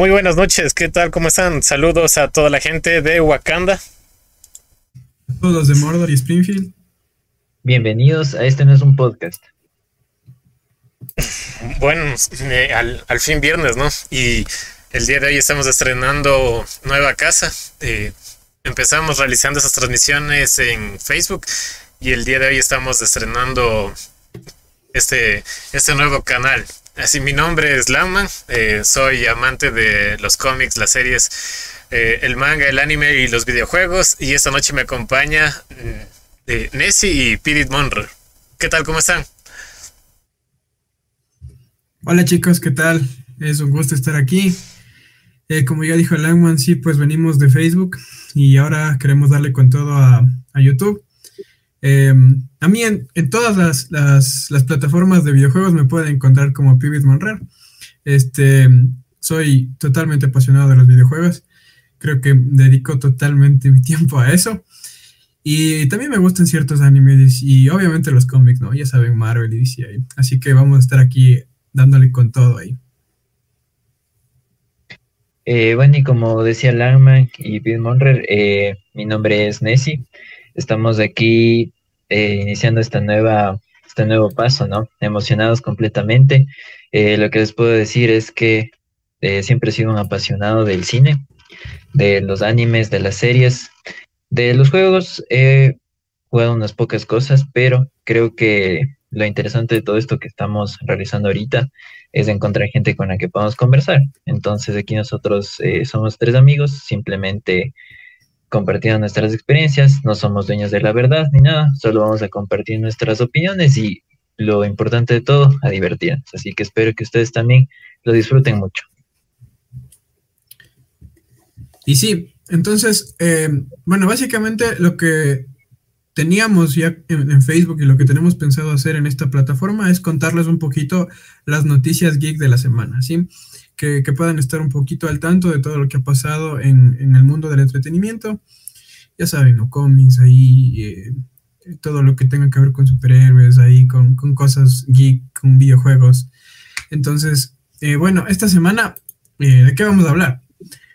Muy buenas noches, ¿qué tal? ¿Cómo están? Saludos a toda la gente de Wakanda. A todos de Mordor y Springfield. Bienvenidos a este no es un podcast. Bueno, eh, al, fin viernes, ¿no? Y el día de hoy estamos estrenando nueva casa. Eh, empezamos realizando esas transmisiones en Facebook y el día de hoy estamos estrenando este, este nuevo canal. Así, mi nombre es Langman, eh, soy amante de los cómics, las series, eh, el manga, el anime y los videojuegos. Y esta noche me acompaña eh, Nessie y Pidit Monroe. ¿Qué tal? ¿Cómo están? Hola chicos, ¿qué tal? Es un gusto estar aquí. como ya dijo Langman, sí, pues venimos de Facebook y ahora queremos darle con todo a, a YouTube. Eh, a mí en, todas las, plataformas de videojuegos me pueden encontrar como Pivot Monrer. Este, soy totalmente apasionado de los videojuegos. Creo que dedico totalmente mi tiempo a eso. Y también me gustan ciertos animes y obviamente los cómics, ¿no? Ya saben, Marvel y DC. Así que vamos a estar aquí dándole con todo ahí. Eh, bueno, y como decía Langman y Pete Monrer, eh, mi nombre es Nessie. Estamos aquí eh, iniciando esta nueva, este nuevo paso, ¿no? Emocionados completamente. Eh, lo que les puedo decir es que eh, siempre he sido un apasionado del cine, de los animes, de las series, de los juegos. He jugado unas pocas cosas, pero creo que lo interesante de todo esto que estamos realizando ahorita es encontrar gente con la que podamos conversar. Entonces aquí nosotros somos tres amigos, simplemente compartiendo nuestras experiencias, no somos dueños de la verdad ni nada, solo vamos a compartir nuestras opiniones y lo importante de todo, a divertirnos. Así que espero que ustedes también lo disfruten mucho. Y sí, entonces, eh, bueno, básicamente lo que teníamos ya en, Facebook y lo que tenemos pensado hacer en esta plataforma es contarles un poquito las noticias geek de la semana, ¿sí? Que, puedan estar un poquito al tanto de todo lo que ha pasado en, el mundo del entretenimiento. Ya saben, ¿no? Cómics ahí, eh, todo lo que tenga que ver con superhéroes, ahí, con, cosas geek, con videojuegos. Entonces, eh, bueno, esta semana, eh, ¿de qué vamos a hablar?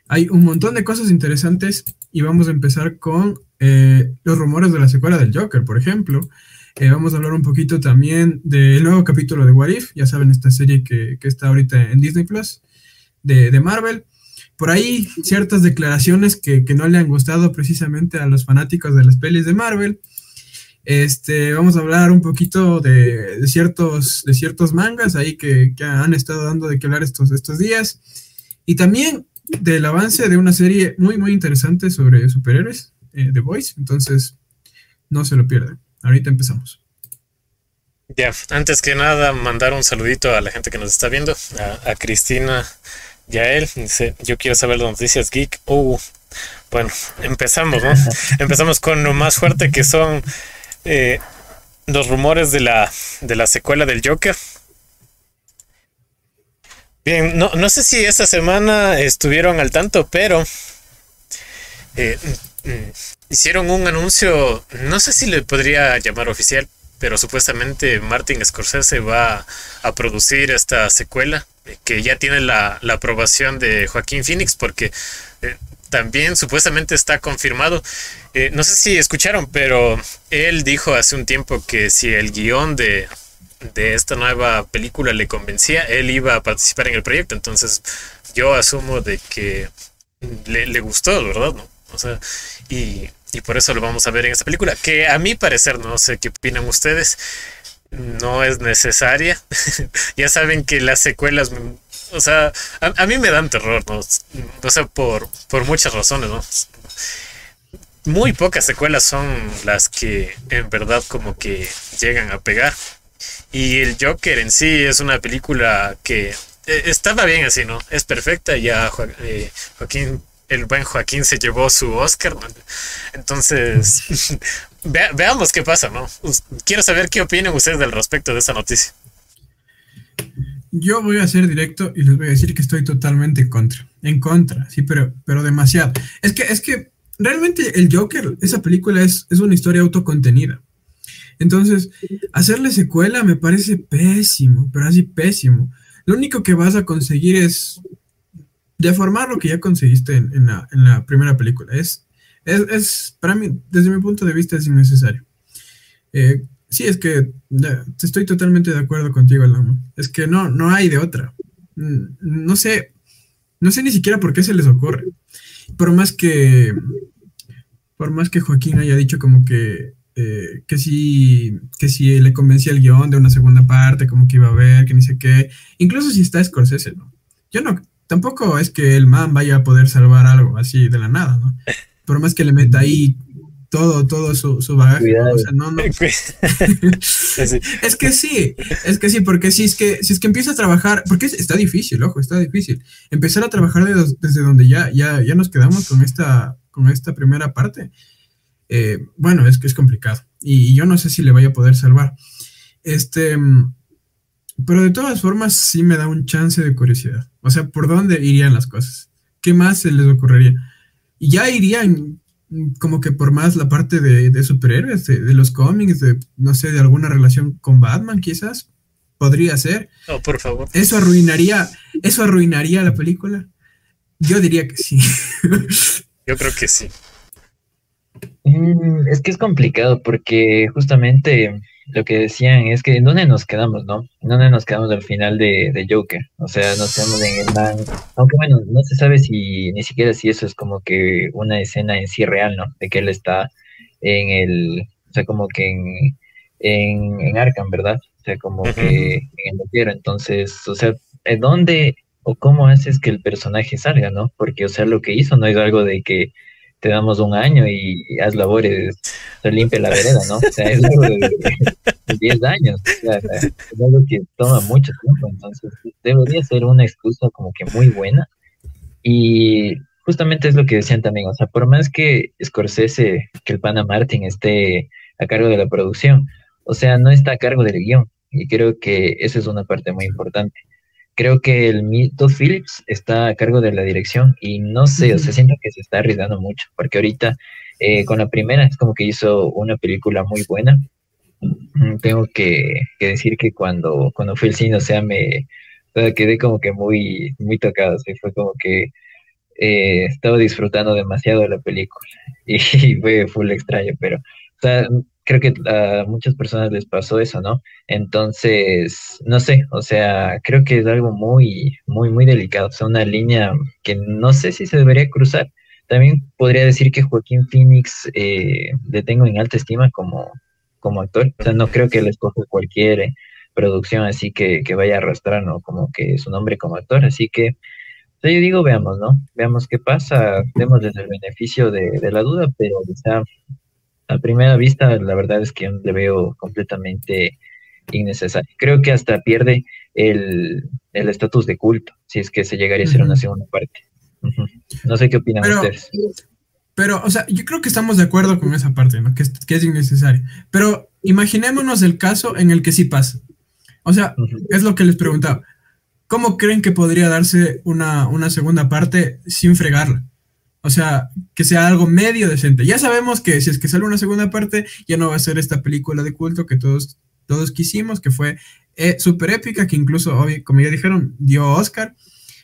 Hay un montón de cosas interesantes y vamos a empezar con eh, los rumores de la secuela del Joker, por ejemplo. Eh, vamos a hablar un poquito también del nuevo capítulo de What If, ya saben, esta serie que, está ahorita en Disney Plus de, Marvel. Por ahí ciertas declaraciones que, no le han gustado precisamente a los fanáticos de las pelis de Marvel. Este, vamos a hablar un poquito de, ciertos, de ciertos mangas ahí que, han estado dando de qué hablar estos, estos días. Y también del avance de una serie muy, muy interesante sobre superhéroes, eh, The Voice. Entonces, no se lo pierdan. Ahorita empezamos. Ya, antes que nada, mandar un saludito a la gente que nos está viendo, a, Cristina y a él. Dice, yo quiero saber las noticias geek. Uh, bueno, empezamos, ¿no? empezamos con lo más fuerte que son eh, los rumores de la, de la secuela del Joker. Bien, no, no sé si esta semana estuvieron al tanto, pero eh, hicieron un anuncio, no sé si le podría llamar oficial, pero supuestamente Martin Scorsese va a producir esta secuela, eh, que ya tiene la, aprobación de Joaquín Phoenix, porque eh, también supuestamente está confirmado. no sé si escucharon, pero él dijo hace un tiempo que si el guion de, de esta nueva película le convencía, él iba a participar en el proyecto. Entonces, yo asumo de que le, gustó, ¿verdad? ¿No? O sea, y, por eso lo vamos a ver en esta película, que a mi parecer, no sé qué opinan ustedes, no es necesaria. ya saben que las secuelas, o sea, a, mí me dan terror, ¿no? O sea, por, por muchas razones, ¿no? Muy pocas secuelas son las que en verdad como que llegan a pegar. Y el Joker en sí es una película que eh, estaba bien así, ¿no? Es perfecta. Ya eh, Joaquín, el buen Joaquín se llevó su Oscar. Entonces, veamos qué pasa, ¿no? Quiero saber qué opinan ustedes del respecto de esa noticia. Yo voy a ser directo y les voy a decir que estoy totalmente en contra. En contra, sí, pero, pero demasiado. Es que, es que realmente el Joker, esa película es, es una historia autocontenida. Entonces, hacerle secuela me parece pésimo, pero así pésimo. Lo único que vas a conseguir es deformar lo que ya conseguiste en, la, primera película. Es, es, para mí, desde mi punto de vista, es innecesario. Eh, sí, es que estoy totalmente de acuerdo contigo, Alamo. Es que no, no hay de otra. No sé, no sé ni siquiera por qué se les ocurre. Por más que, por más que Joaquín haya dicho como que, eh, que si, que si le convencía el guion de una segunda parte, como que iba a ver, que ni sé qué. Incluso si está Scorsese, ¿no? Yo no, tampoco es que el man vaya a poder salvar algo así de la nada, ¿no? Por más que le meta ahí todo, todo su, su bagaje. O sea, no, no. es que sí, es que sí, porque si es que, si es que empieza a trabajar, porque está difícil, ojo, está difícil. Empezar a trabajar desde donde ya, ya, ya nos quedamos con esta, con esta primera parte. Eh, bueno, es que es complicado. Y, y, yo no sé si le vaya a poder salvar. Este, pero de todas formas, sí me da un chance de curiosidad. O sea, ¿por dónde irían las cosas? ¿Qué más se les ocurriría? Y ya irían como que por más la parte de, superhéroes, de, los cómics, de, no sé, de alguna relación con Batman, quizás. Podría ser. No, por favor. Eso arruinaría, eso arruinaría la película. Yo diría que sí. Yo creo que sí. Mm, es que es complicado porque justamente lo que decían es que en dónde nos quedamos, ¿no? En dónde nos quedamos al final de, Joker. O sea, nos quedamos en el man. Aunque bueno, no se sabe si ni siquiera si eso es como que una escena en sí real, ¿no? De que él está en el. O sea, como que en, en, en Arkham, ¿verdad? O sea, como que en el quiero. Entonces, o sea, ¿en dónde o cómo haces que el personaje salga, ¿no? Porque, o sea, lo que hizo no es algo de que te damos un año y haz labores, se limpia la vereda, ¿no? O sea, es algo de, 10 años, o sea, es algo que toma mucho tiempo, entonces debería ser una excusa como que muy buena. Y justamente es lo que decían también, o sea, por más que Scorsese, que el pana Martin esté a cargo de la producción, o sea, no está a cargo del guion, y creo que esa es una parte muy importante creo que el Todd Phillips está a cargo de la dirección y no sé, o sea, siento que se está arriesgando mucho, porque ahorita eh, con la primera es como que hizo una película muy buena. Mm, tengo que, decir que cuando, cuando fui al cine, o sea, me quedé como que muy, muy tocado, o fue como que eh, estaba disfrutando demasiado de la película y, fue full extraño, pero o sea, creo que a muchas personas les pasó eso, ¿no? Entonces, no sé, o sea, creo que es algo muy, muy, muy delicado, o sea, una línea que no sé si se debería cruzar. También podría decir que Joaquín Phoenix eh, le tengo en alta estima como, como actor, o sea, no creo que le escoja cualquier eh, producción así que, que vaya a arrastrar, ¿no? Como que su nombre como actor, así que yo digo, veamos, ¿no? Veamos qué pasa, démosles el beneficio de, de la duda, pero sea, a primera vista, la verdad es que le veo completamente innecesario. Creo que hasta pierde el estatus de culto, si es que se llegaría a ser una segunda parte. No sé qué opinan ustedes. Pero, o sea, yo creo que estamos de acuerdo con esa parte, ¿no? Que es, que es innecesario. Pero imaginémonos el caso en el que sí pasa. O sea, es lo que les preguntaba. ¿Cómo creen que podría darse una, una segunda parte sin fregarla? O sea, que sea algo medio decente. Ya sabemos que si es que sale una segunda parte, ya no va a ser esta película de culto que todos, todos quisimos, que fue eh, súper épica, que incluso, como ya dijeron, dio Oscar.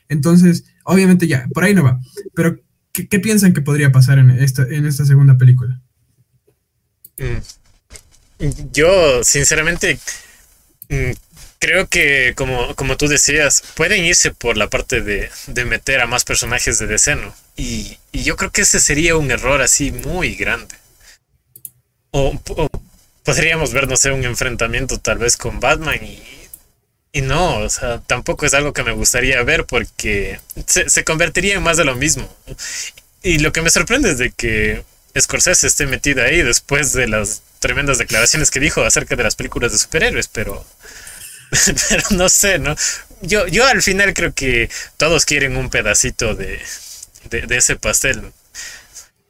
Entonces, obviamente ya, por ahí no va. Pero, ¿qué, piensan que podría pasar en esta, en esta segunda película? Mm. Yo, sinceramente, mm, creo que, como, como tú decías, pueden irse por la parte de, meter a más personajes de deceno. Y, yo creo que ese sería un error así muy grande. O, podríamos ver, no sé, un enfrentamiento tal vez con Batman y, y no, o sea, tampoco es algo que me gustaría ver porque se, se convertiría en más de lo mismo. Y lo que me sorprende es de que Scorsese esté metido ahí después de las tremendas declaraciones que dijo acerca de las películas de superhéroes, pero pero no sé, ¿no? Yo, yo al final creo que todos quieren un pedacito de, ese pastel.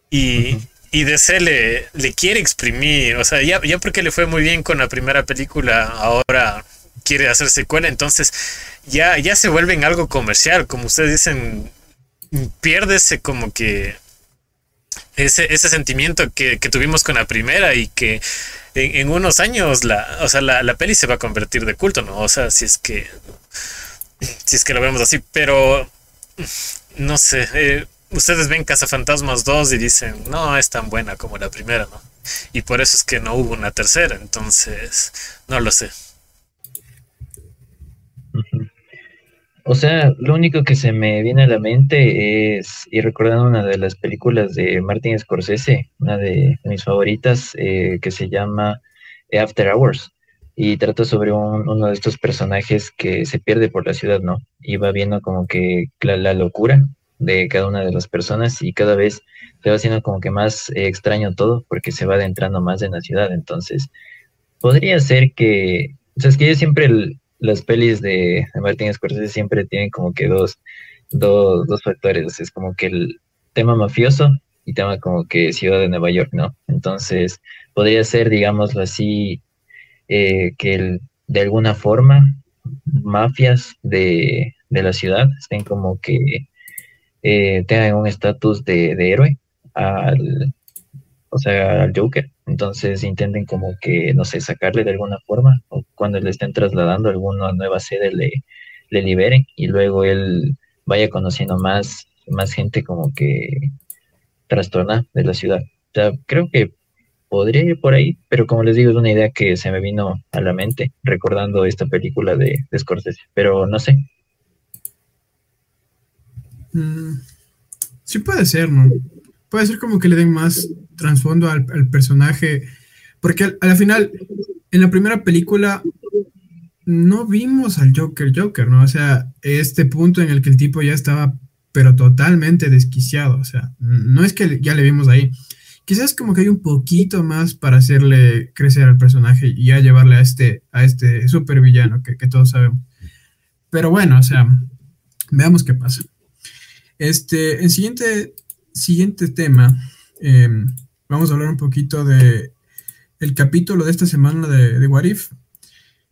Y, y DC le, le quiere exprimir, o sea, ya, ya porque le fue muy bien con la primera película, ahora quiere hacer secuela, entonces ya, ya se vuelve en algo comercial, como ustedes dicen, piérdese como que ese, ese sentimiento que, que, tuvimos con la primera y que en, unos años la, o sea, la, la, peli se va a convertir de culto, ¿no? O sea, si es que si es que lo vemos así, pero no sé, eh, ustedes ven Cazafantasmas 2 y dicen, no es tan buena como la primera, ¿no? Y por eso es que no hubo una tercera, entonces, no lo sé. O sea, lo único que se me viene a la mente es, y recordando una de las películas de Martin Scorsese, una de, mis favoritas, eh, que se llama After Hours, y trata sobre uno de estos personajes que se pierde por la ciudad, ¿no? Y va viendo como que la, locura de cada una de las personas y cada vez se va haciendo como que más eh, extraño todo porque se va adentrando más en la ciudad. Entonces, podría ser que, o sea, es que yo siempre las pelis de, Martin Scorsese siempre tienen como que dos, dos, dos factores. Es como que el tema mafioso y tema como que ciudad de Nueva York, ¿no? Entonces, podría ser, digámoslo así, eh, que de alguna forma mafias de, la ciudad estén como que eh, tengan un estatus de, de, héroe al, o sea, al Joker. Entonces intenten como que, no sé, sacarle de alguna forma, o cuando le estén trasladando alguna nueva sede le, le liberen y luego él vaya conociendo más, más gente como que trastorna de la ciudad. O sea, creo que podría ir por ahí, pero como les digo, es una idea que se me vino a la mente recordando esta película de, de Scorsese, pero no sé. Mm, sí puede ser, ¿no? Puede ser como que le den más trasfondo al, personaje, porque al, al, final, en la primera película, no vimos al Joker Joker, ¿no? O sea, este punto en el que el tipo ya estaba, pero totalmente desquiciado, o sea, no es que ya le vimos ahí. Quizás como que hay un poquito más para hacerle crecer al personaje y ya llevarle a este, a este super villano que, que todos sabemos. Pero bueno, o sea, veamos qué pasa. Este, el siguiente, siguiente tema, em, vamos a hablar un poquito de el capítulo de esta semana de, de What If.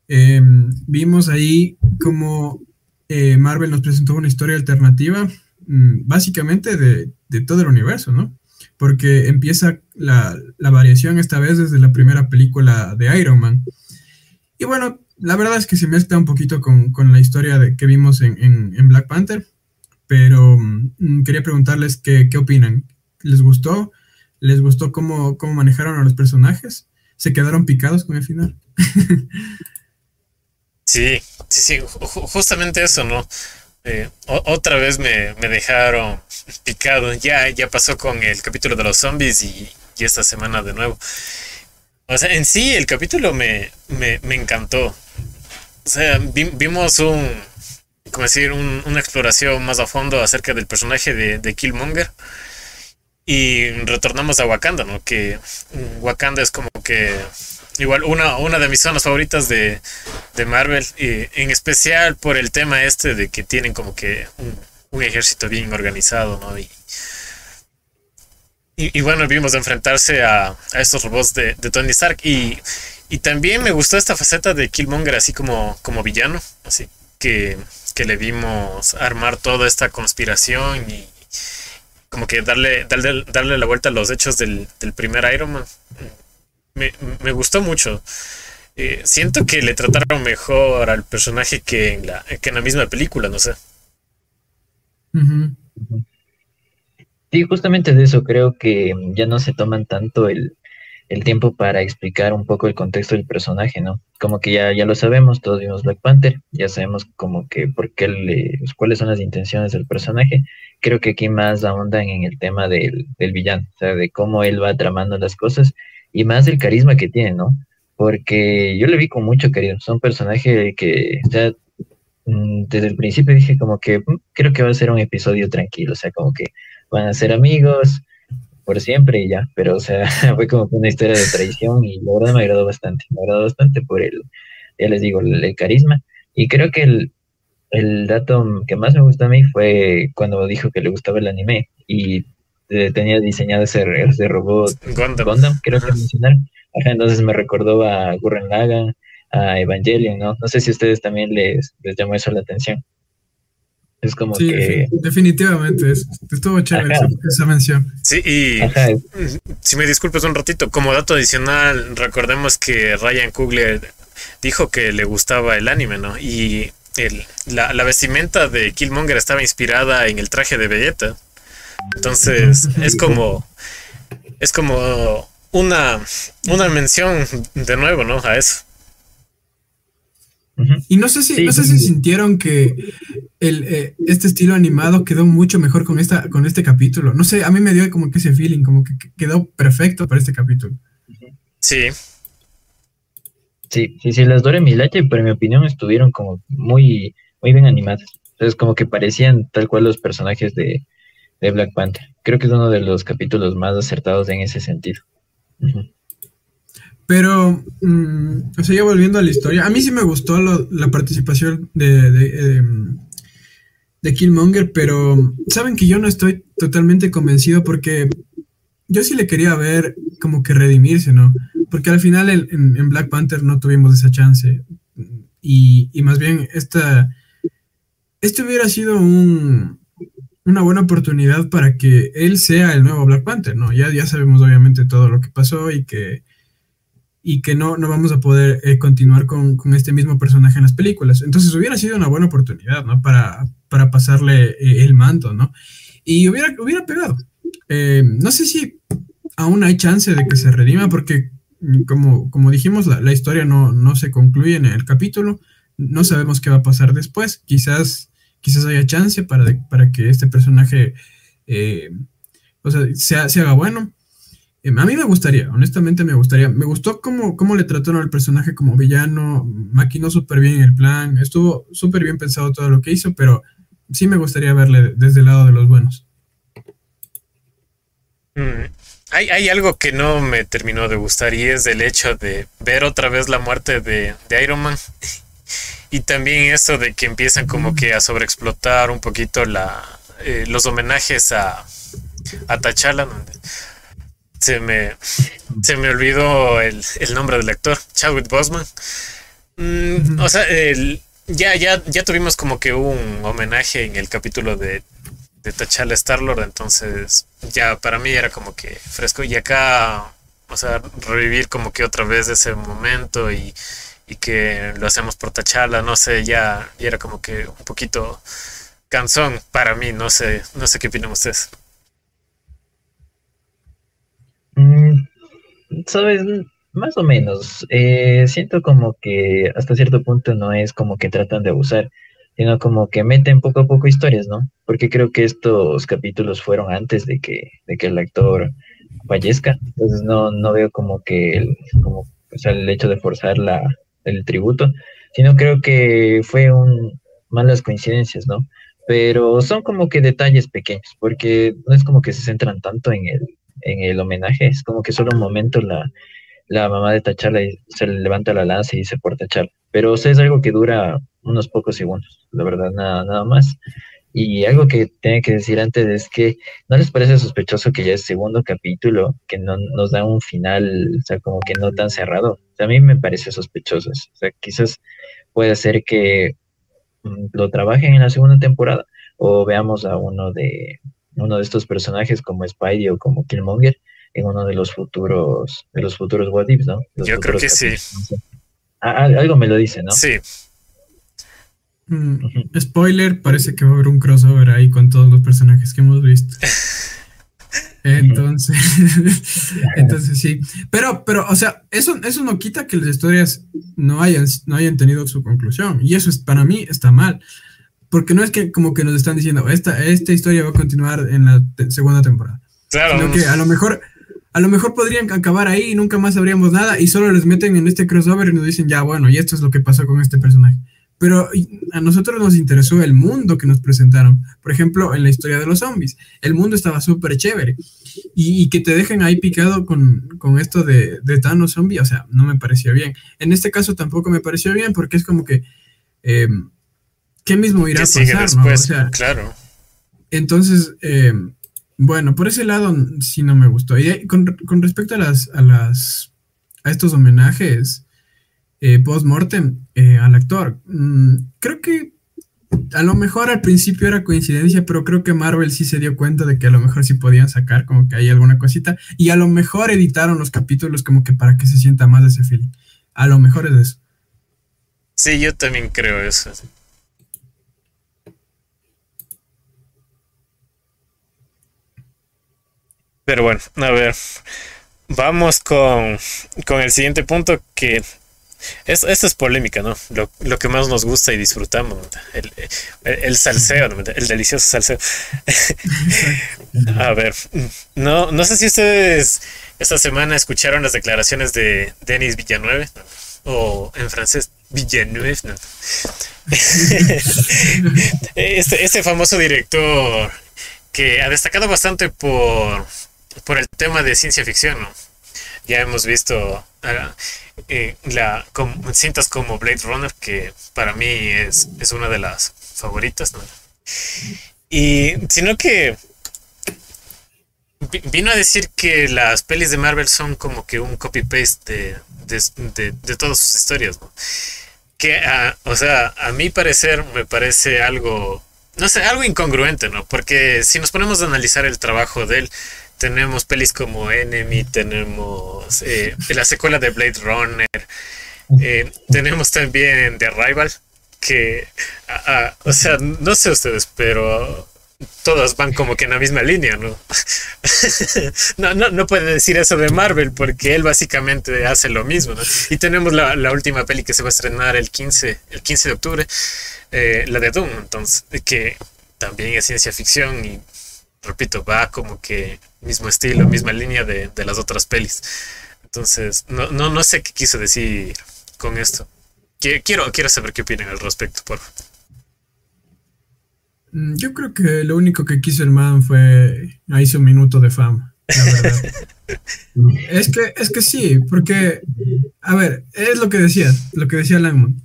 Em, vimos ahí como eh, Marvel nos presentó una historia alternativa, mm, básicamente de, todo el universo, ¿no? Porque empieza la, variación esta vez desde la primera película de Iron Man. Y bueno, la verdad es que se mezcla un poquito con, la historia de, que vimos en Black Panther, pero mm, quería preguntarles qué, qué opinan. ¿Les gustó? ¿Les gustó cómo, cómo manejaron a los personajes? ¿Se quedaron picados con el final? sí, sí, sí, justamente eso, ¿no? Eh, otra vez me, me, dejaron picado. Ya, ya pasó con el capítulo de los zombies y, esta semana de nuevo. O sea, en sí el capítulo me, me, me encantó. O sea, vi, vimos un, como decir, un, una exploración más a fondo acerca del personaje de Killmonger. Y retornamos a Wakanda, ¿no? Que Wakanda es como que igual una, una de mis zonas favoritas de, de Marvel, y en especial por el tema este de que tienen como que un, un ejército bien organizado, ¿no? Y, y, y bueno, vimos enfrentarse a, a estos robots de, de, Tony Stark. Y, y también me gustó esta faceta de Killmonger así como, como villano, así que, que le vimos armar toda esta conspiración y como que darle, darle, darle la vuelta a los hechos del, del primer Iron Man. Me, me gustó mucho. Eh, siento que le trataron mejor al personaje que en la, que en la misma película, no sé. Uh -huh. Sí, justamente de eso creo que ya no se toman tanto el, el, tiempo para explicar un poco el contexto del personaje, ¿no? Como que ya, ya lo sabemos, todos vimos Black Panther, ya sabemos como que por qué le, cuáles son las intenciones del personaje. Creo que aquí más ahondan en el tema del, del villano, o sea, de cómo él va tramando las cosas y más el carisma que tiene, ¿no? Porque yo le vi con mucho cariño, es un personaje que, sea, desde el principio dije como que creo que va a ser un episodio tranquilo, o sea, como que van a ser amigos por siempre y ya, pero o sea, fue como una historia de traición y la verdad me agradó bastante, me agradó bastante por el, ya les digo, el, el carisma y creo que el, el, dato que más me gustó a mí fue cuando dijo que le gustaba el anime y eh, tenía diseñado ese, ese robot Gundam, Gundam creo que mencionar, Ajá, entonces me recordó a Gurren Lagann, a Evangelion, ¿no? No sé si a ustedes también les, les llamó eso la atención. Es como sí, que. Definitivamente, es, estuvo chévere esa, esa, mención. Sí, y Ajá. si me disculpas un ratito, como dato adicional, recordemos que Ryan Coogler dijo que le gustaba el anime, ¿no? Y la, la, vestimenta de Killmonger estaba inspirada en el traje de Vegeta. Entonces es como es como una, una mención de nuevo, ¿no? A eso. Y no sé si, no sé si sintieron que el, eh, este estilo animado quedó mucho mejor con, esta, con este capítulo. No sé, a mí me dio como que ese feeling, como que quedó perfecto para este capítulo. Sí. Sí, sí, sí, las Dora Milaje, pero en mi opinión estuvieron como muy, muy bien animadas. Entonces como que parecían tal cual los personajes de, de Black Panther. Creo que es uno de los capítulos más acertados en ese sentido. Pero, mm, o sea, ya volviendo a la historia, a mí sí me gustó la participación de, de, em, de, Killmonger, pero saben que yo no estoy totalmente convencido porque yo sí le quería ver como que redimirse, ¿no? Porque al final en, Black Panther no tuvimos esa chance. Y, y más bien, esta, este hubiera sido un, una buena oportunidad para que él sea el nuevo Black Panther, ¿no? Ya, ya sabemos obviamente todo lo que pasó y que, y que no, no vamos a poder eh, continuar con, este mismo personaje en las películas. Entonces hubiera sido una buena oportunidad, ¿no? Para, para pasarle eh, el manto, ¿no? Y hubiera, hubiera pegado. Eh, no sé si aún hay chance de que se redima porque, mm, como, como dijimos, la, la historia no, no se concluye en el capítulo. No sabemos qué va a pasar después. Quizás quizás haya chance para, para que este personaje eh, o sea, se haga bueno. A mí me gustaría, honestamente me gustaría. Me gustó cómo, cómo le trataron al personaje como villano, maquinó súper bien el plan, estuvo súper bien pensado todo lo que hizo, pero sí me gustaría verle desde el lado de los buenos. Mm, hay, hay, algo que no me terminó de gustar y es el hecho de ver otra vez la muerte de, de Iron Man y también eso de que empiezan como que a sobreexplotar un poquito la, eh, los homenajes a, a T'Challa. Se me, se me olvidó el, nombre del actor, Chadwick Boseman. Mm, o sea, ya, ya, ya tuvimos como que un homenaje en el capítulo de, de T'Challa Star-Lord, entonces ya para mí era como que fresco. Y acá, o sea, revivir como que otra vez ese momento y y que lo hacemos por Tachala, no sé, ya, era como que un poquito cansón para mí, no sé, no sé qué opinan ustedes. Mm, Sabes, más o menos, eh, siento como que hasta cierto punto no es como que tratan de abusar, sino como que meten poco a poco historias, ¿no? Porque creo que estos capítulos fueron antes de que, de que el actor fallezca, entonces no, no veo como que el, como, o sea, el hecho de forzar la, el tributo, sino creo que fue un malas coincidencias, ¿no? Pero son como que detalles pequeños, porque no es como que se centran tanto en el, en el homenaje, es como que solo un momento la, la mamá de Tachala se levanta la lanza y dice por Tachala. Pero o sea, es algo que dura unos pocos segundos, la verdad, nada, nada más. Y algo que tengo que decir antes es que no les parece sospechoso que ya es segundo capítulo, que no nos da un final, o sea, como que no tan cerrado. a mí me parece sospechoso. O sea, quizás puede ser que mm, lo trabajen en la segunda temporada o veamos a uno de uno de estos personajes como Spidey o como Killmonger en uno de los futuros de los futuros What ¿no? Yo creo que sí. algo me lo dice, ¿no? Sí. Mm, spoiler, parece que va a haber un crossover ahí con todos los personajes que hemos visto. Entonces, entonces sí. Pero, pero, o sea, eso, eso no quita que las historias no hayan, no hayan tenido su conclusión. Y eso es, para mí está mal. Porque no es que como que nos están diciendo, esta, esta historia va a continuar en la segunda temporada. Claro. Sino que a lo mejor, a lo mejor podrían acabar ahí y nunca más sabríamos nada y solo les meten en este crossover y nos dicen, ya, bueno, y esto es lo que pasó con este personaje pero a nosotros nos interesó el mundo que nos presentaron. Por ejemplo, en la historia de los zombies, el mundo estaba súper chévere. Y, que te dejen ahí picado con, esto de, de, Thanos zombie, o sea, no me pareció bien. En este caso tampoco me pareció bien porque es como que, em, ¿qué mismo irá a pasar? ¿no? claro. Entonces, em, bueno, por ese lado sí no me gustó. Y con, con respecto a las, a las, a estos homenajes, eh, post-mortem eh, al actor. Mm, creo que a lo mejor al principio era coincidencia, pero creo que Marvel sí se dio cuenta de que a lo mejor sí podían sacar como que hay alguna cosita y a lo mejor editaron los capítulos como que para que se sienta más ese feeling. A lo mejor es eso. Sí, yo también creo eso. Pero bueno, a ver. Vamos con, con el siguiente punto que es, esto es polémica, ¿no? Lo, lo, que más nos gusta y disfrutamos, el, el, salseo, el delicioso salseo. A ver, no, no sé si ustedes esta semana escucharon las declaraciones de Denis Villanueve, o en francés, Villeneuve, ¿no? este, este famoso director que ha destacado bastante por, por el tema de ciencia ficción, ¿no? Ya hemos visto ah, eh, la, cintas como Blade Runner, que para mí es, es una de las favoritas, ¿no? Y sino que vino a decir que las pelis de Marvel son como que un copy-paste de, de, todas sus historias, ¿no? Que, ah, o sea, a mi parecer me parece algo, no sé, algo incongruente, ¿no? Porque si nos ponemos a analizar el trabajo de él, tenemos pelis como Enemy, tenemos eh, la secuela de Blade Runner, eh, tenemos también The Rival, que, o sea, no sé ustedes, pero todas van como que en la misma línea, ¿no? no, no, no puede decir eso de Marvel porque él básicamente hace lo mismo, ¿no? Y tenemos la, la última peli que se va a estrenar el 15, el 15 de octubre, eh, la de Doom, entonces, que también es ciencia ficción y repito, va como que mismo estilo, misma línea de, las otras pelis. Entonces, no, no, no sé qué quiso decir con esto. Quiero, quiero saber qué opinan al respecto, por mm, Yo creo que lo único que quiso el man fue hizo un minuto de fama, la verdad. es que, es que sí, porque, a ver, es lo que decías, lo que decía Langman.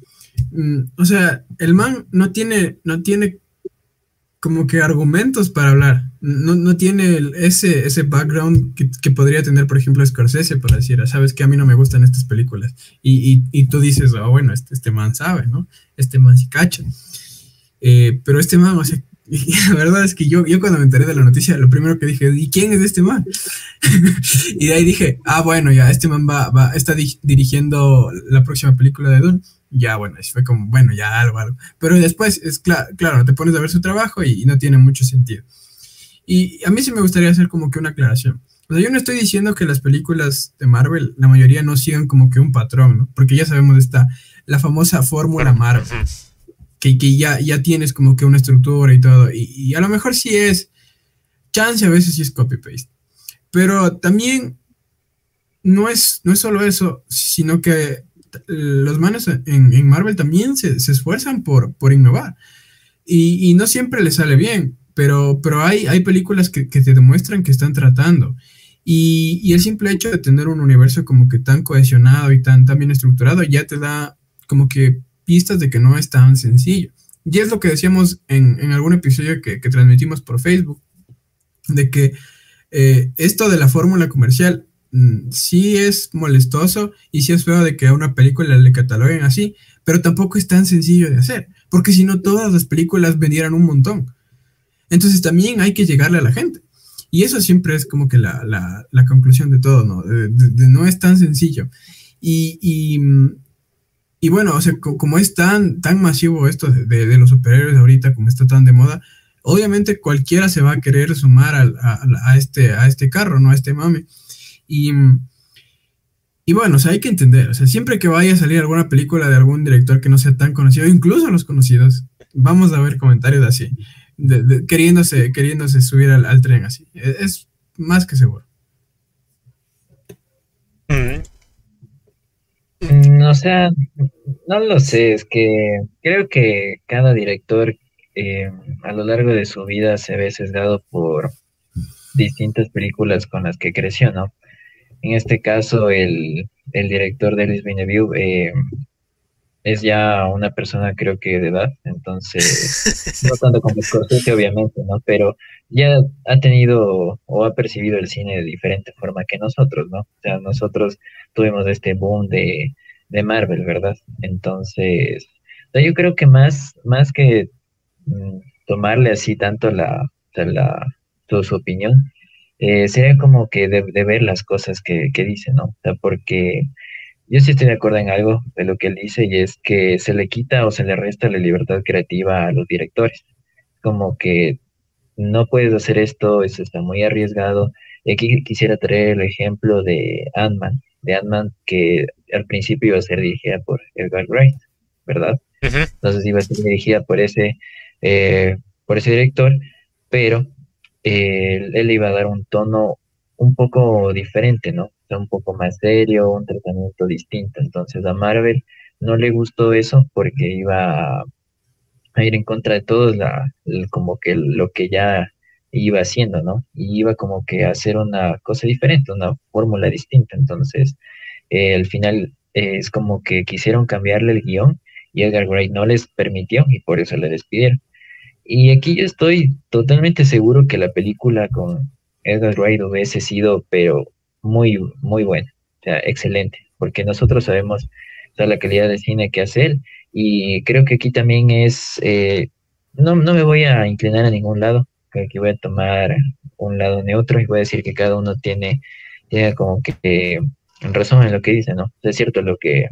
Mm, o sea, el man no tiene, no tiene como que argumentos para hablar. No, no tiene ese, ese background que, podría tener, por ejemplo, Scorsese para decir, ah, sabes que a mí no me gustan estas películas. Y, y, tú dices, oh, bueno, este, este, man sabe, ¿no? Este man sí cacha. Eh, pero este man, o sea, la verdad es que yo, yo cuando me enteré de la noticia, lo primero que dije, ¿y quién es este man? y de ahí dije, ah, bueno, ya, este man va, va está dirigiendo la próxima película de Dune ya bueno, fue como, bueno, ya algo, algo. Pero después, es claro, te pones a ver su trabajo y, no tiene mucho sentido. Y a mí sí me gustaría hacer como que una aclaración. O sea, yo no estoy diciendo que las películas de Marvel, la mayoría no sigan como que un patrón, ¿no? Porque ya sabemos esta, la famosa fórmula Marvel, que, que, ya, ya tienes como que una estructura y todo. Y, y a lo mejor sí es, chance a veces sí es copy-paste. Pero también no es, no es solo eso, sino que los manos en, Marvel también se, esfuerzan por, innovar. Y, no siempre les sale bien, pero, hay, películas que, te demuestran que están tratando. Y, el simple hecho de tener un universo como que tan cohesionado y tan, tan bien estructurado ya te da como que pistas de que no es tan sencillo. Y es lo que decíamos en, algún episodio que, transmitimos por Facebook, de que eh, esto de la fórmula comercial sí es molestoso y sí es feo de que a una película le cataloguen así, pero tampoco es tan sencillo de hacer, porque si no todas las películas vendieran un montón. Entonces también hay que llegarle a la gente. Y eso siempre es como que la, conclusión de todo, ¿no? no es tan sencillo. Y, y, bueno, o sea, como es tan, tan masivo esto de, los superhéroes ahorita, como está tan de moda, obviamente cualquiera se va a querer sumar a, este, a este carro, ¿no? A este mame. Y, y bueno, o hay que entender, o sea, siempre que vaya a salir alguna película de algún director que no sea tan conocido, incluso los conocidos, vamos a ver comentarios así, queriéndose, queriéndose subir al, tren así. E, es, más que seguro. Mm. No, sea, no lo sé, es que creo que cada director eh, a lo largo de su vida se ve sesgado por distintas películas con las que creció, ¿no? En este caso, el, director de Luis Villeneuve eh, es ya una persona, creo que de edad, entonces, no tanto como Scorsese, obviamente, ¿no? Pero ya ha tenido o ha percibido el cine de diferente forma que nosotros, ¿no? O sea, nosotros tuvimos este boom de, Marvel, ¿verdad? Entonces, yo creo que más, más que mm, tomarle así tanto la, la, su opinión, eh, sería como que de, ver las cosas que, que, dice, ¿no? O sea, porque yo sí estoy de acuerdo en algo de lo que él dice y es que se le quita o se le resta la libertad creativa a los directores. Como que no puedes hacer esto, eso está muy arriesgado Y aquí quisiera traer el ejemplo de Ant-Man, de Ant-Man que al principio iba a ser dirigida por Edgar Wright, ¿verdad? Entonces iba a ser dirigida por ese, eh, por ese director, pero eh, él iba a dar un tono un poco diferente, ¿no? un poco más serio, un tratamiento distinto. Entonces a Marvel no le gustó eso porque iba a, ir en contra de todos, la, como que lo que ya iba haciendo, ¿no? Y iba como que a hacer una cosa diferente, una fórmula distinta. Entonces, eh, al final es como que quisieron cambiarle el guion y Edgar Wright no les permitió y por eso le despidieron. Y aquí yo estoy totalmente seguro que la película con Edgar Wright hubiese sido, pero muy, muy buena, o sea, excelente, porque nosotros sabemos la calidad de cine que hace él y creo que aquí también es, eh, no, no me voy a inclinar a ningún lado, creo que voy a tomar un lado neutro y voy a decir que cada uno tiene, tiene como que eh, razón en lo que dice, ¿no? Es cierto lo que,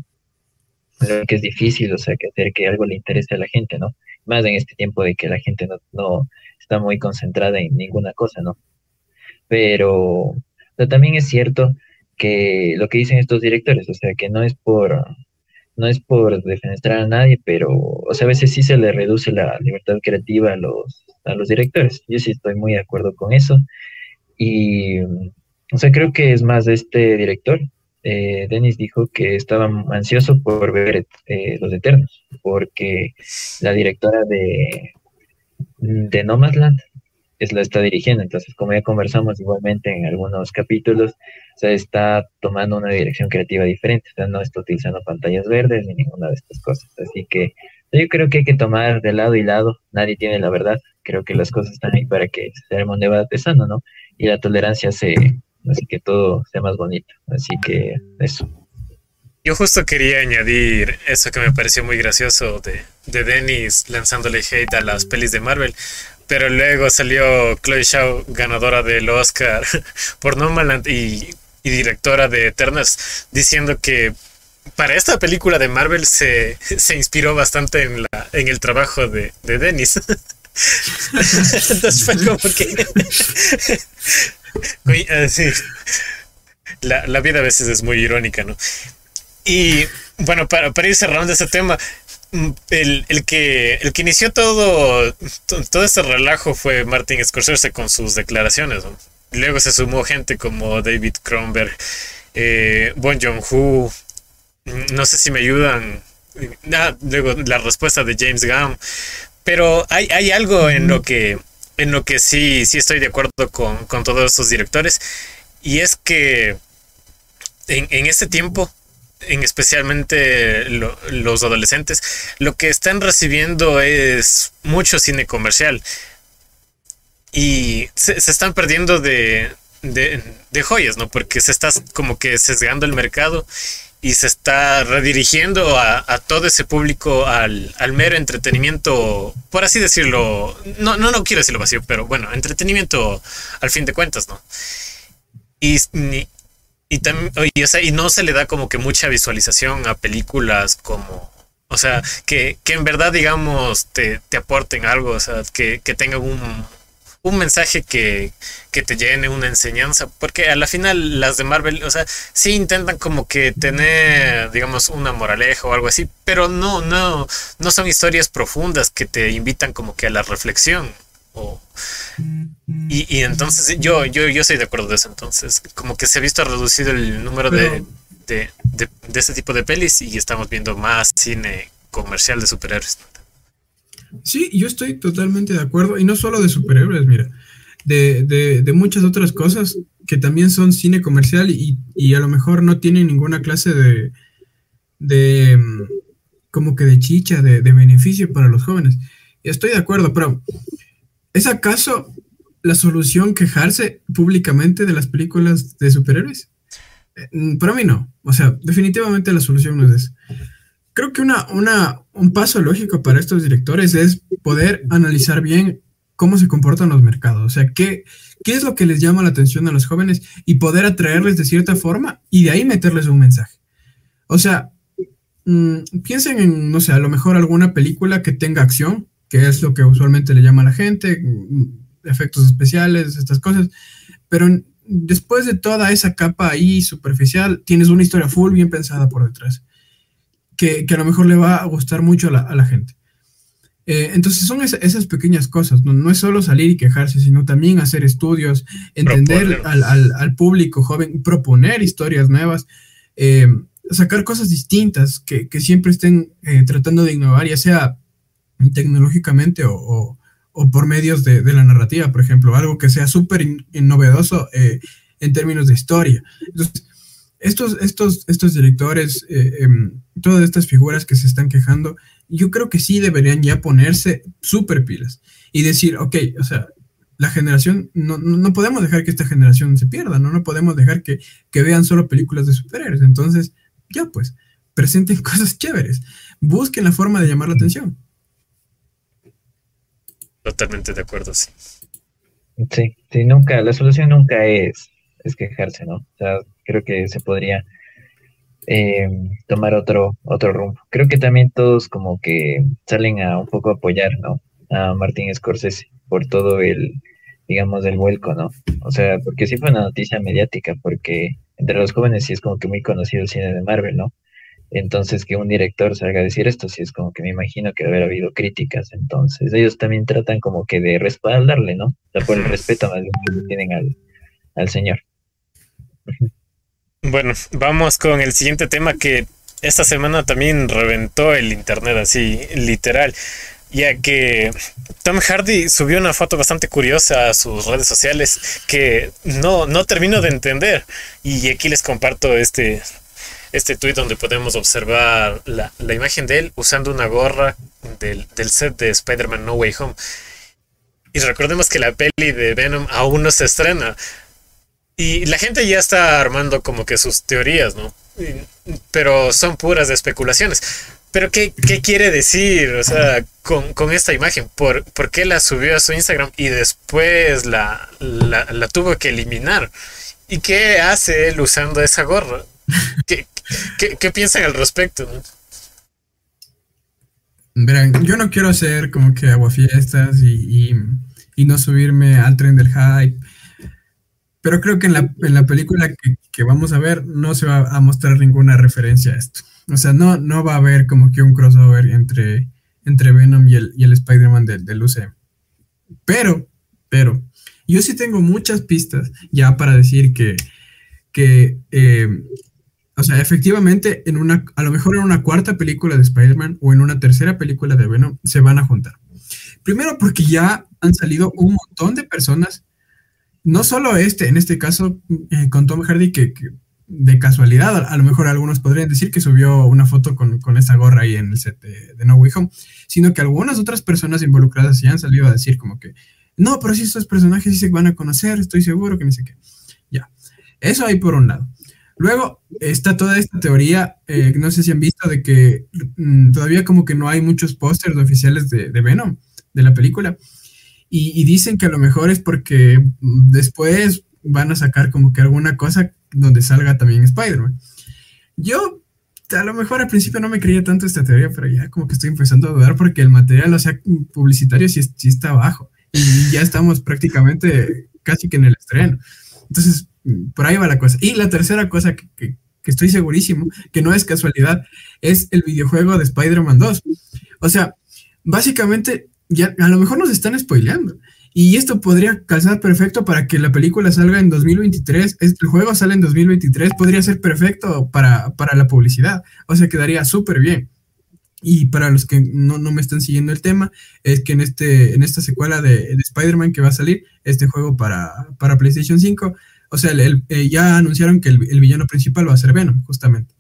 lo que es difícil, o sea, que hacer que algo le interese a la gente, ¿no? Más en este tiempo de que la gente no, no está muy concentrada en ninguna cosa, ¿no? Pero también es cierto que lo que dicen estos directores, o sea, que no es por no es por defenestrar a nadie, pero o sea, a veces sí se le reduce la libertad creativa a los a los directores. Yo sí estoy muy de acuerdo con eso. Y o sea, creo que es más de este director. Eh, Dennis dijo que estaba ansioso por ver eh, Los Eternos, porque la directora de, de Nomadland es la está dirigiendo. Entonces, como ya conversamos igualmente en algunos capítulos, se está tomando una dirección creativa diferente. O sea, no está utilizando pantallas verdes ni ninguna de estas cosas. Así que yo creo que hay que tomar de lado y lado. Nadie tiene la verdad. Creo que las cosas están ahí para que se arme un debate sano, ¿no? Y la tolerancia se, así que todo sea más bonito. Así que eso. Yo justo quería añadir eso que me pareció muy gracioso de, de Dennis lanzándole hate a las pelis de Marvel. Pero luego salió Chloe Shaw, ganadora del Oscar por Nomadland y, y directora de Eternals, diciendo que para esta película de Marvel se, se inspiró bastante en, la, en el trabajo de, de Dennis. Entonces fue como que. Eh, la, la, vida a veces es muy irónica, ¿no? Y bueno, para, para ir cerrando ese tema, el, el, que, el que inició todo, todo este relajo fue Martin Scorsese con sus declaraciones. Luego se sumó gente como David Kronberg, eh, Bon Joon-ho. No sé si me ayudan. Ah, luego la respuesta de James Gunn. Pero hay, hay algo en lo que en lo que sí, sí estoy de acuerdo con, con todos estos directores. Y es que en, en este tiempo en especialmente los adolescentes, lo que están recibiendo es mucho cine comercial. Y se, están perdiendo de, de, joyas, ¿no? Porque se está como que sesgando el mercado y se está redirigiendo a, todo ese público al, al, mero entretenimiento, por así decirlo, no, no, no quiero decirlo vacío, pero bueno, entretenimiento al fin de cuentas, ¿no? Y, y, también, y, no se le da como que mucha visualización a películas como, o sea, que, que en verdad, digamos, te, te aporten algo, o sea, que, que tengan un, un mensaje que, que, te llene una enseñanza, porque a la final las de Marvel, o sea, sí intentan como que tener, digamos, una moraleja o algo así, pero no, no, no son historias profundas que te invitan como que a la reflexión. O, y, entonces yo, yo, yo estoy de acuerdo de eso. Entonces, como que se ha visto reducido el número de, de, de, este tipo de pelis y estamos viendo más cine comercial de superhéroes. Sí, yo estoy totalmente de acuerdo. Y no solo de superhéroes, mira. De, de, muchas otras cosas que también son cine comercial y, y, a lo mejor no tienen ninguna clase de, de como que de chicha, de, de beneficio para los jóvenes. Estoy de acuerdo, pero ¿Es acaso la solución quejarse públicamente de las películas de superhéroes? Eh, para mí no. O sea, definitivamente la solución no es. Creo que una, una, un paso lógico para estos directores es poder analizar bien cómo se comportan los mercados. O sea, qué, qué es lo que les llama la atención a los jóvenes y poder atraerles de cierta forma y de ahí meterles un mensaje. O sea, mm, piensen en, no sé, a lo mejor alguna película que tenga acción, que es lo que usualmente le llama a la gente, efectos especiales, estas cosas, pero después de toda esa capa ahí superficial, tienes una historia full bien pensada por detrás, que, a lo mejor le va a gustar mucho a la, gente. Eh, entonces son esas pequeñas cosas, ¿no? es solo salir y quejarse, sino también hacer estudios, entender al, público joven, proponer historias nuevas, eh, sacar cosas distintas que, siempre estén eh, tratando de innovar, ya sea tecnológicamente o, por medios de, la narrativa, por ejemplo, algo que sea súper novedoso en términos de historia. Entonces, estos, estos, estos directores, em, todas estas figuras que se están quejando, yo creo que sí deberían ya ponerse súper pilas y decir, ok, o sea, la generación, no, no, podemos dejar que esta generación se pierda, ¿no? No podemos dejar que, vean solo películas de superhéroes. Entonces, ya pues, presenten cosas chéveres, busquen la forma de llamar la atención. Totalmente de acuerdo, sí. Sí, sí, nunca, la solución nunca es, es quejarse, ¿no? O sea, creo que se podría eh, tomar otro, otro rumbo. Creo que también todos como que salen a un poco apoyar, ¿no? A Martín Scorsese por todo el, digamos, el vuelco, ¿no? O sea, porque sí fue una noticia mediática, porque entre los jóvenes sí es como que muy conocido el cine de Marvel, ¿no? Entonces, que un director salga a decir esto, sí es como que me imagino que debe haber habido críticas. Entonces, ellos también tratan como que de respaldarle, ¿no? O sea, por el respeto más bien que tienen al, al señor. Bueno, vamos con el siguiente tema que esta semana también reventó el internet así, literal, ya que Tom Hardy subió una foto bastante curiosa a sus redes sociales que no, no termino de entender. Y aquí les comparto este, este tweet donde podemos observar la, imagen de él usando una gorra del, del set de Spider-Man No Way Home. Y recordemos que la peli de Venom aún no se estrena. Y la gente ya está armando como que sus teorías, ¿no? Pero son puras especulaciones. Pero ¿qué, quiere decir? O sea, con, esta imagen, ¿por, ¿por, qué la subió a su Instagram y después la, la, tuvo que eliminar? ¿Y qué hace él usando esa gorra? ¿Qué, qué, piensan al respecto? Verán, yo no quiero hacer como que aguafiestas y, y, y no subirme al tren del hype pero creo que en la, en la película que, vamos a ver no se va a mostrar ninguna referencia a esto. O sea, no, no va a haber como que un crossover entre, entre Venom y el, y el Spider-Man del, del UCM. Pero, pero, yo sí tengo muchas pistas ya para decir que, que eh, o sea, efectivamente, en una, a lo mejor en una cuarta película de Spider-Man o en una tercera película de Venom se van a juntar. Primero porque ya han salido un montón de personas no solo este, en este caso eh, con Tom Hardy, que, de casualidad, a, lo mejor algunos podrían decir que subió una foto con, esa gorra ahí en el set de, No Way Home, sino que algunas otras personas involucradas ya han salido a decir como que, no, pero si estos personajes sí se van a conocer, estoy seguro que ni sé qué. Ya, eso ahí por un lado. Luego está toda esta teoría, eh, no sé si han visto, de que mm, todavía como que no hay muchos pósters oficiales de, de Venom, de la película. Y, dicen que a lo mejor es porque después van a sacar como que alguna cosa donde salga también Spider-Man. Yo a lo mejor al principio no me creía tanto esta teoría, pero ya como que estoy empezando a dudar porque el material, o sea, publicitario sí, está bajo y ya estamos prácticamente casi que en el estreno. Entonces, por ahí va la cosa. Y la tercera cosa que, que, que estoy segurísimo, que no es casualidad, es el videojuego de Spider-Man 2. O sea, básicamente ya a lo mejor nos están spoileando. Y esto podría calzar perfecto para que la película salga en 2023. El juego sale en 2023, podría ser perfecto para, la publicidad. O sea, quedaría súper bien. Y para los que no, me están siguiendo el tema, es que en, este, en esta secuela de, Spider-Man que va a salir, este juego para, para PlayStation 5, o sea, eh, ya anunciaron que el, el, villano principal va a ser Venom, justamente.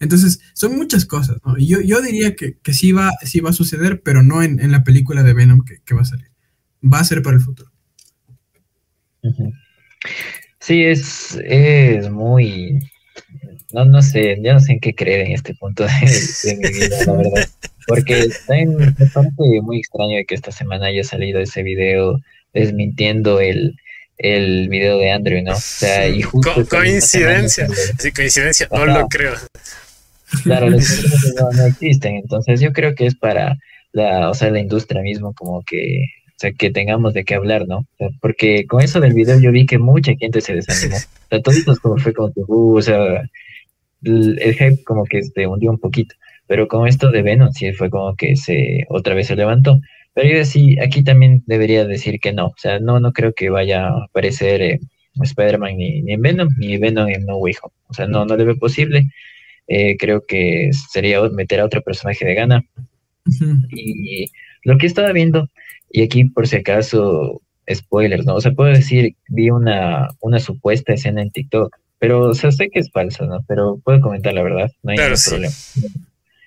Entonces, son muchas cosas, ¿no? Y yo, yo diría que, que sí, va, sí va a suceder, pero no en, en la película de Venom que, va a salir. Va a ser para el futuro. Sí, es, es muy... No, no sé, ya no sé en qué creer en este punto de, mi vida, la verdad. Porque me parece muy extraño que esta semana haya salido ese video desmintiendo el, el video de Andrew, ¿no? O sea, y justo coincidencia, sí, coincidencia, no lo creo. Claro, los no, no, existen, entonces yo creo que es para la, o sea, la industria mismo como que sea, que tengamos de qué hablar, ¿no? porque con eso del video yo vi que mucha gente se desanimó. O sea, todos como fue como que, uh, o sea, el, hype como que se hundió un poquito. Pero con esto de Venom sí fue como que se otra vez se levantó. Pero yo sí, aquí también debería decir que no. O sea, no, no creo que vaya a aparecer eh, Spider-Man ni, en Venom, ni Venom en No Way Home. O sea, no, no le ve posible. Eh, creo que sería meter a otro personaje de gana. Y lo que estaba viendo, y aquí por si acaso, spoilers, ¿no? O sea, puedo decir, vi una, una supuesta escena en TikTok, pero o sea, sé que es falsa, ¿no? Pero puedo comentar la verdad, no hay ningún problema.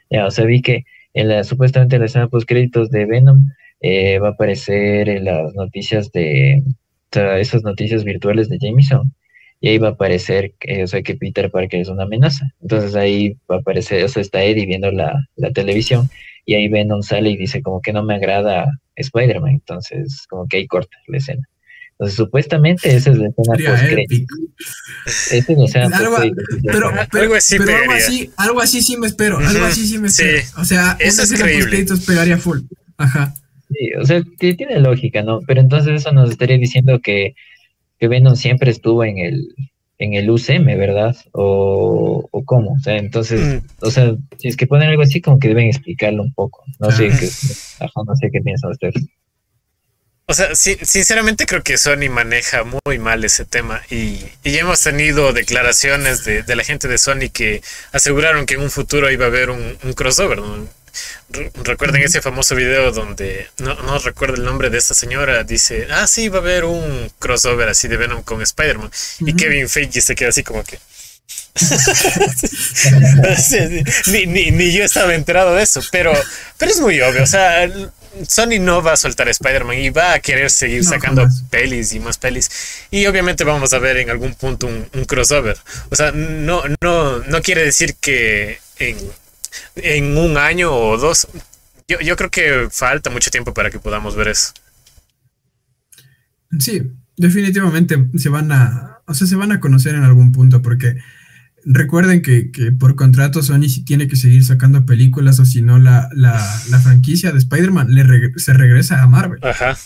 Ya, o sea, vi que en la, supuestamente en la escena post créditos de Venom eh, va a aparecer en las noticias de, o sea, esas noticias virtuales de Jameson y ahí va a aparecer, o sea, que Peter Parker es una amenaza. Entonces ahí va a aparecer, o sea, está Eddie viendo la, la televisión y ahí Venom sale y dice como que no me agrada Spider-Man, entonces como que ahí corta la escena. Entonces supuestamente esa es la escena post Esa es la escena algo, pero, pero, algo así, pero algo así, algo así sí me espero, algo así sí me espero. O sea, esa escena post pegaría full. Ajá. Sí, o sea, tiene lógica, ¿no? Pero entonces eso nos estaría diciendo que que Venom siempre estuvo en el, en el UCM, ¿verdad? O, o cómo, o sea, entonces, mm. o sea, si es que ponen algo así, como que deben explicarlo un poco. No sé qué, no sé qué piensan ustedes. O sea, sinceramente creo que Sony maneja muy mal ese tema y, y hemos tenido declaraciones de, de, la gente de Sony que aseguraron que en un futuro iba a haber un, un crossover, ¿no? Recuerden ese famoso video donde no, no recuerdo el nombre de esta señora. Dice: Ah, sí, va a haber un crossover así de Venom con Spider-Man. Y Kevin Feige se queda así como que. ni, ni, yo estaba enterado de eso, pero, pero es muy obvio. O sea, Sony no va a soltar Spider-Man y va a querer seguir sacando pelis y más pelis. Y obviamente vamos a ver en algún punto un, un crossover. O sea, no, no, no quiere decir que en en un año o dos. Yo, yo creo que falta mucho tiempo para que podamos ver eso. Sí, definitivamente se van a, o sea, se van a conocer en algún punto porque recuerden que, por contrato Sony tiene que seguir sacando películas o si no la, franquicia de Spider-Man se regresa a Marvel. Ajá.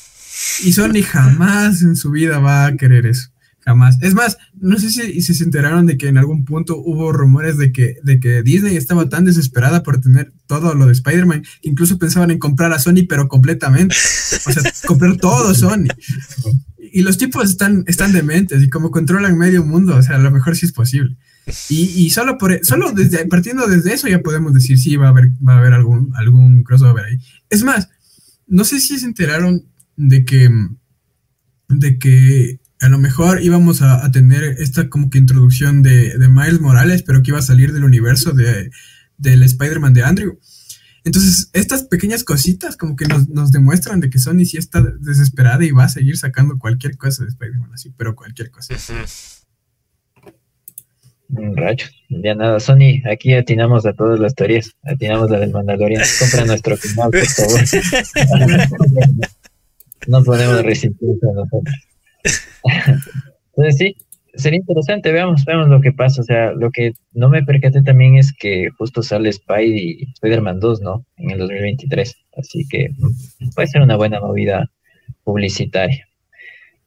Y Sony jamás en su vida va a querer eso. Jamás. Es más, no sé si, se enteraron de que en algún punto hubo rumores de que, de que Disney estaba tan desesperada por tener todo lo de Spider-Man que incluso pensaban en comprar a Sony, pero completamente. O sea, comprar todo Sony. Y los tipos están, están dementes y como controlan medio mundo, o sea, a lo mejor sí es posible. Y, y solo por solo desde partiendo desde eso ya podemos decir sí va a haber va a haber algún algún crossover ahí. Es más, no sé si se enteraron de que de que a lo mejor íbamos a, tener esta como que introducción de, Miles Morales, pero que iba a salir del universo de, del Spider-Man de Andrew. Entonces, estas pequeñas cositas como que nos, demuestran de que Sony sí está desesperada y va a seguir sacando cualquier cosa de Spider-Man así, pero cualquier cosa. Un rayo, ya nada, Sony, aquí atinamos a todas las teorías, atinamos la del Mandalorian, compra nuestro canal, por favor. no podemos resistirse a nosotros. Entonces sí, sería interesante, veamos, veamos lo que pasa. O sea, lo que no me percaté también es que justo sale Spidey y Spider-Man 2, ¿no? En el 2023. Así que puede ser una buena movida publicitaria.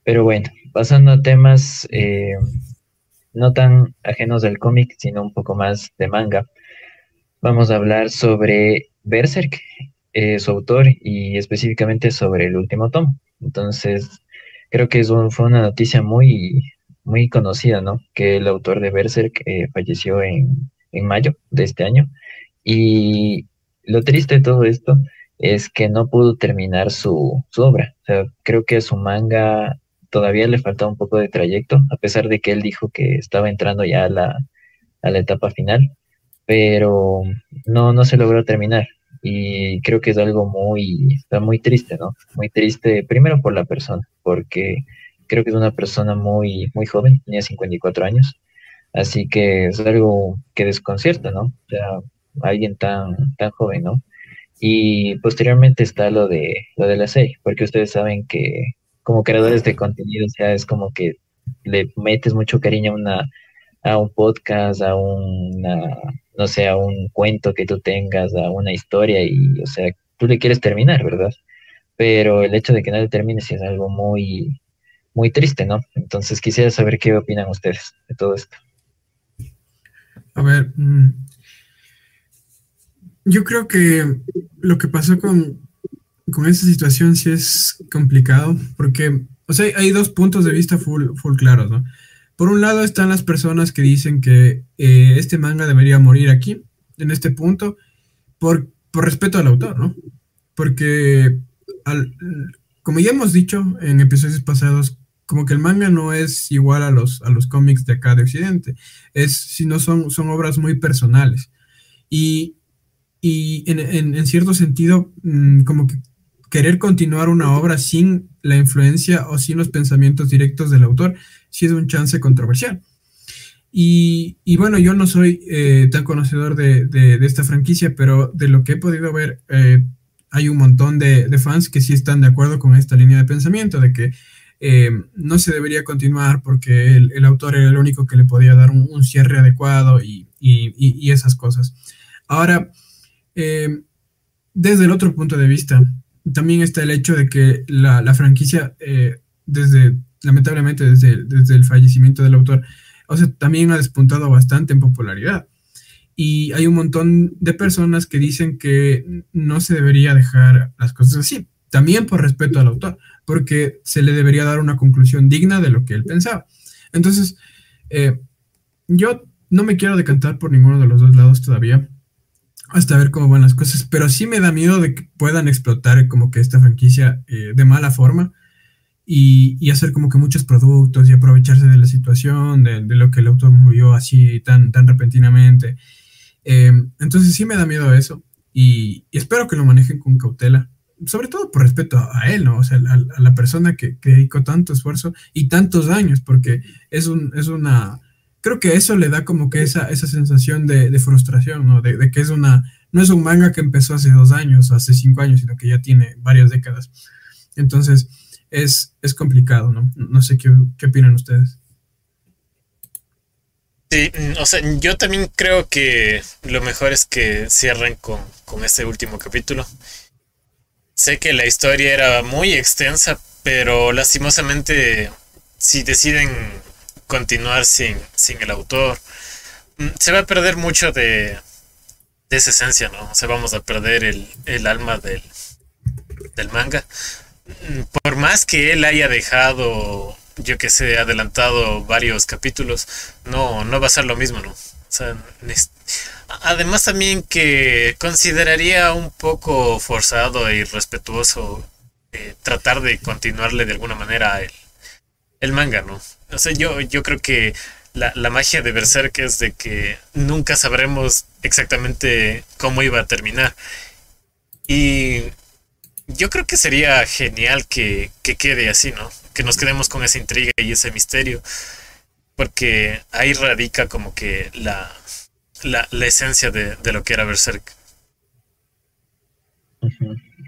Pero bueno, pasando a temas eh, no tan ajenos del cómic, sino un poco más de manga. Vamos a hablar sobre Berserk, eh, su autor, y específicamente sobre el último tomo. Entonces, creo que es fue una noticia muy, muy conocida, ¿no? Que el autor de Berserk eh, falleció en, en mayo de este año. Y lo triste de todo esto es que no pudo terminar su, su obra. O sea, creo que su manga todavía le faltaba un poco de trayecto, a pesar de que él dijo que estaba entrando ya a la, a la etapa final, pero no, no se logró terminar y creo que es algo muy, está muy triste, ¿no? Muy triste, primero por la persona, porque creo que es una persona muy, muy joven, tenía 54 años, así que es algo que desconcierta, ¿no? O sea, alguien tan, tan joven, ¿no? Y posteriormente está lo de, lo de la serie, porque ustedes saben que como creadores de contenido, o sea, es como que le metes mucho cariño a, una, a un podcast, a una no sé, a un cuento que tú tengas, a una historia y, o sea, tú le quieres terminar, ¿verdad? pero el hecho de que no le termine sí es algo muy, muy triste, ¿no? Entonces quisiera saber qué opinan ustedes de todo esto. A ver, mm, yo creo que lo que pasó con, con esta situación sí es complicado, porque, o sea, hay dos puntos de vista full, full claros, ¿no? Por un lado están las personas que dicen que eh, este manga debería morir aquí, en este punto, por, por respeto al autor, ¿no? Porque como ya hemos dicho en episodios pasados, como que el manga no es igual a los, a los cómics de acá de Occidente, es, sino son, son obras muy personales. Y, en, cierto sentido, mm, como que querer continuar una obra sin la influencia o sin los pensamientos directos del autor, sí es un chance controversial. Y, bueno, yo no soy eh, tan conocedor de, esta franquicia, pero de lo que he podido ver, eh, hay un montón de, fans que sí están de acuerdo con esta línea de pensamiento, de que eh, no se debería continuar porque el, autor era el único que le podía dar un, cierre adecuado y, esas cosas. Ahora, eh, desde el otro punto de vista, también está el hecho de que la, franquicia, eh, desde, lamentablemente, desde, desde el fallecimiento del autor, o sea, también ha despuntado bastante en popularidad. Y hay un montón de personas que dicen que no se debería dejar las cosas así, también por respeto al autor, porque se le debería dar una conclusión digna de lo que él pensaba. Entonces, eh, yo no me quiero decantar por ninguno de los dos lados todavía, hasta ver cómo van las cosas, pero sí me da miedo de que puedan explotar como que esta franquicia eh, de mala forma y, hacer como que muchos productos y aprovecharse de la situación, de, de, lo que el autor murió así tan, tan repentinamente Em, entonces sí me da miedo eso y, espero que lo manejen con cautela, sobre todo por respeto a, él, ¿no? O sea, a, la persona que, dedicó tanto esfuerzo y tantos años, porque es, un, es una, creo que eso le da como que esa, esa sensación de, frustración, ¿no? De, que es una, no es un manga que empezó hace dos años, hace cinco años, sino que ya tiene varias décadas. Entonces, es, es complicado, ¿no? No sé qué, qué opinan ustedes. Sí, o sea, yo también creo que lo mejor es que cierren con, con este último capítulo. Sé que la historia era muy extensa, pero lastimosamente si deciden continuar sin, sin el autor, mm, se va a perder mucho de, de esa esencia, ¿no? O sea, vamos a perder el, el alma del, del manga. Por más que él haya dejado yo que sé, adelantado varios capítulos, no, no va a ser lo mismo, ¿no? O sea, además también que consideraría un poco forzado e irrespetuoso eh, tratar de continuarle de alguna manera el, el manga, ¿no? O sea, yo, yo creo que la, la magia de Berserk es de que nunca sabremos exactamente cómo iba a terminar. Y yo creo que sería genial que, que quede así, ¿no? que nos quedemos con esa intriga y ese misterio, porque ahí radica como que la, la, esencia de, lo que era Berserk.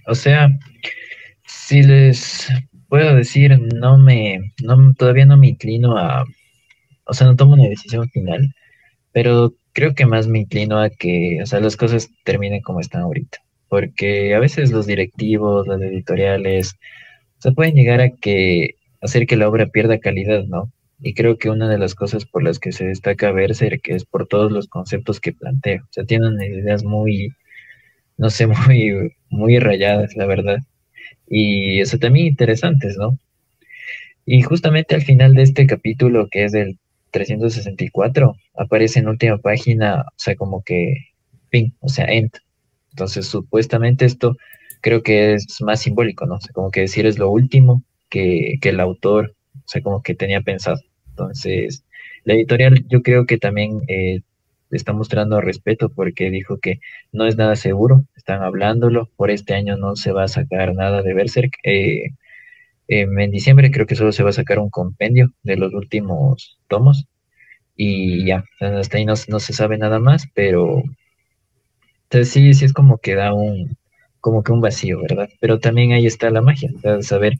O sea, si les puedo decir, no me, no, todavía no me inclino a, o sea, no tomo una decisión final, pero creo que más me inclino a que, o sea, las cosas terminen como están ahorita, porque a veces los directivos, las editoriales, se pueden llegar a que hacer que la obra pierda calidad, ¿no? Y creo que una de las cosas por las que se destaca Berserk es por todos los conceptos que plantea. O sea, tienen ideas muy, no sé, muy, muy rayadas, la verdad. Y eso también interesantes, ¿no? Y justamente al final de este capítulo, que es del 364, aparece en última página, o sea, como que fin, o sea, end. Entonces, supuestamente esto creo que es más simbólico, ¿no? O como que decir es lo último que, el autor, o sea, como que tenía pensado. Entonces, la editorial yo creo que también eh, está mostrando respeto porque dijo que no es nada seguro, están hablándolo, por este año no se va a sacar nada de Berserk. Eh, en diciembre creo que solo se va a sacar un compendio de los últimos tomos y ya, hasta ahí no, se sabe nada más, pero entonces sí, sí es como que da un, como que un vacío, ¿verdad? Pero también ahí está la magia, de saber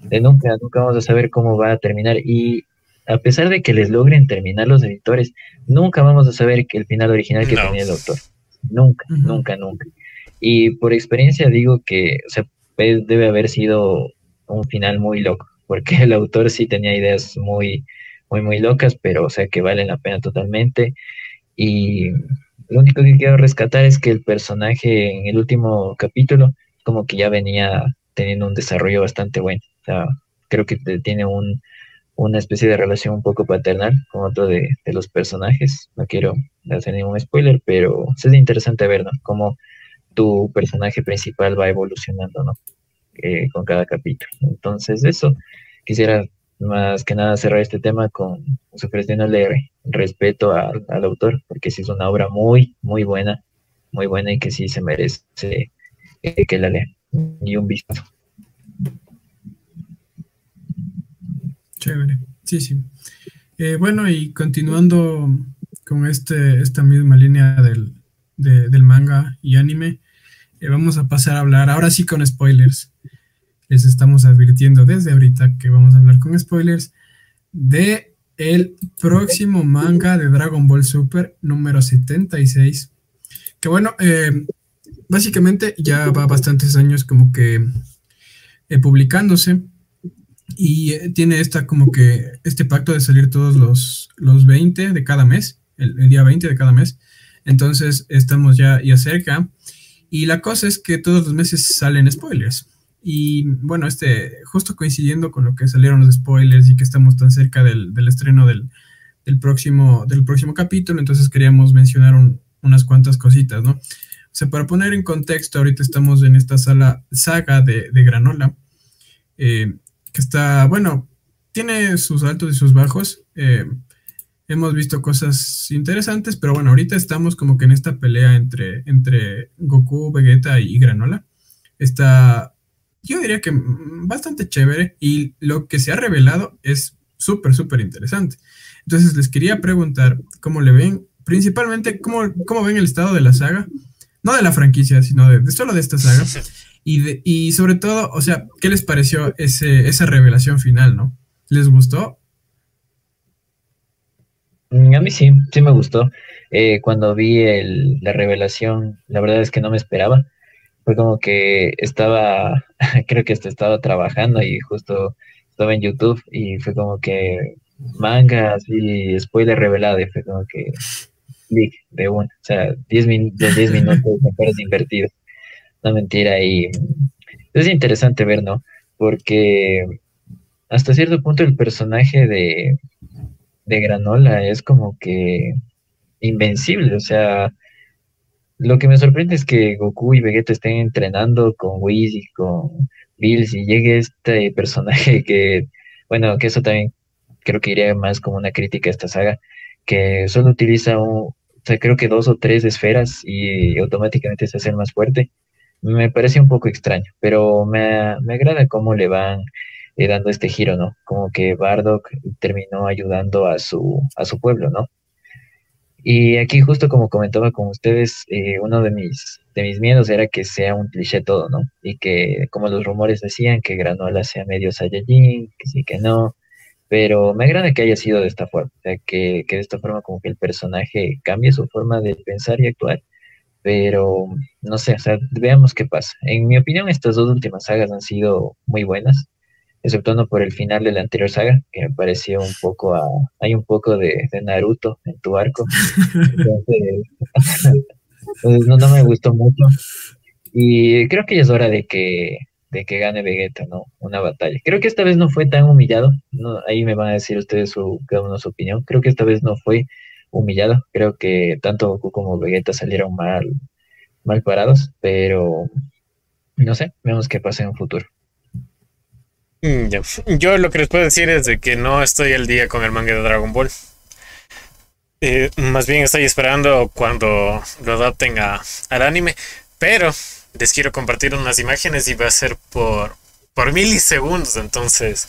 de nunca, nunca vamos a saber cómo va a terminar. Y a pesar de que les logren terminar los editores, nunca vamos a saber que el final original que tenía el autor. Nunca, nunca, nunca. Y por experiencia digo que, o sea, pues, debe haber sido un final muy loco, porque el autor sí tenía ideas muy, muy, muy locas, pero o sea que valen la pena totalmente. Y lo único que quiero rescatar es que el personaje en el último capítulo como que ya venía teniendo un desarrollo bastante bueno. Creo que tiene un, una especie de relación un poco paternal con otro de, los personajes. No quiero hacer ningún spoiler, pero es interesante ver. Cómo tu personaje principal va evolucionando, ¿no? Eh, con cada capítulo. Entonces, eso, quisiera más que nada cerrar este tema con ofreciéndole respeto al autor, porque sí es una obra muy, muy buena, muy buena y que sí se merece eh, que la lea y un vistazo. Chévere, sí, sí. Eh, bueno, y continuando con este, esta misma línea del, del manga y anime, eh, vamos a pasar a hablar, ahora sí con spoilers. Les estamos advirtiendo desde ahorita que vamos a hablar con spoilers de el próximo manga de Dragon Ball Super número 76. Que bueno, eh, básicamente ya va bastantes años como que publicándose y eh, tiene esta como que este pacto de salir todos los, los 20 de cada mes, el, día 20 de cada mes. Entonces estamos ya, ya cerca. Y la cosa es que todos los meses salen spoilers. Y bueno, este, justo coincidiendo con lo que salieron los spoilers y que estamos tan cerca del, estreno del, próximo, del próximo capítulo, entonces queríamos mencionar unas cuantas cositas, ¿no? O sea, para poner en contexto, ahorita estamos en esta sala saga de, de Granola. Eh, que está, bueno, tiene sus altos y sus bajos. Eh, hemos visto cosas interesantes, pero bueno, ahorita estamos como que en esta pelea entre, entre Goku, Vegeta y Granola. Está, yo diría que bastante chévere y lo que se ha revelado es súper, súper interesante. Entonces les quería preguntar cómo le ven, principalmente cómo, cómo ven el estado de la saga, no de la franquicia, sino de, de solo de esta saga. Y, y sobre todo, o sea, ¿qué les pareció ese, esa revelación final, no? ¿Les gustó? Mm, a mí sí, sí me gustó. Eh, cuando vi el, la revelación, la verdad es que no me esperaba. Fue como que estaba, creo que hasta estaba trabajando y justo estaba en YouTube y fue como que manga así, spoiler revelado y fue como que de uno. O sea, 10 minutos, 10 minutos de invertidos una mentira y es interesante ver, ¿no? Porque hasta cierto punto el personaje de, de Granola es como que invencible, o sea, lo que me sorprende es que Goku y Vegeta estén entrenando con Whis y con Bills y llegue este personaje que, bueno, que eso también creo que iría más como una crítica a esta saga, que solo utiliza un, o sea, creo que dos o tres esferas y automáticamente se hace más fuerte me parece un poco extraño, pero me, me agrada cómo le van eh, dando este giro, ¿no? Como que Bardock terminó ayudando a su, a su pueblo, ¿no? Y aquí justo como comentaba con ustedes, eh, uno de mis, de mis miedos era que sea un cliché todo, ¿no? Y que como los rumores decían que Granola sea medio Saiyajin, que sí que no, pero me agrada que haya sido de esta forma, o sea, que, que de esta forma como que el personaje cambie su forma de pensar y actuar pero no sé, o sea, veamos qué pasa. En mi opinión, estas dos últimas sagas han sido muy buenas, exceptuando por el final de la anterior saga, que me pareció un poco a, hay un poco de, Naruto en tu arco. Entonces, no, me gustó mucho. Y creo que ya es hora de que, de que gane Vegeta, ¿no? Una batalla. Creo que esta vez no fue tan humillado. No, ahí me van a decir ustedes su, cada uno su opinión. Creo que esta vez no fue humillado. Creo que tanto Goku como Vegeta salieron mal, mal parados, pero no sé, vemos qué pasa en un futuro. Mm, Yo lo que les puedo decir es de que no estoy al día con el manga de Dragon Ball. Eh, más bien estoy esperando cuando lo adapten a, al anime, pero les quiero compartir unas imágenes y va a ser por, por milisegundos, entonces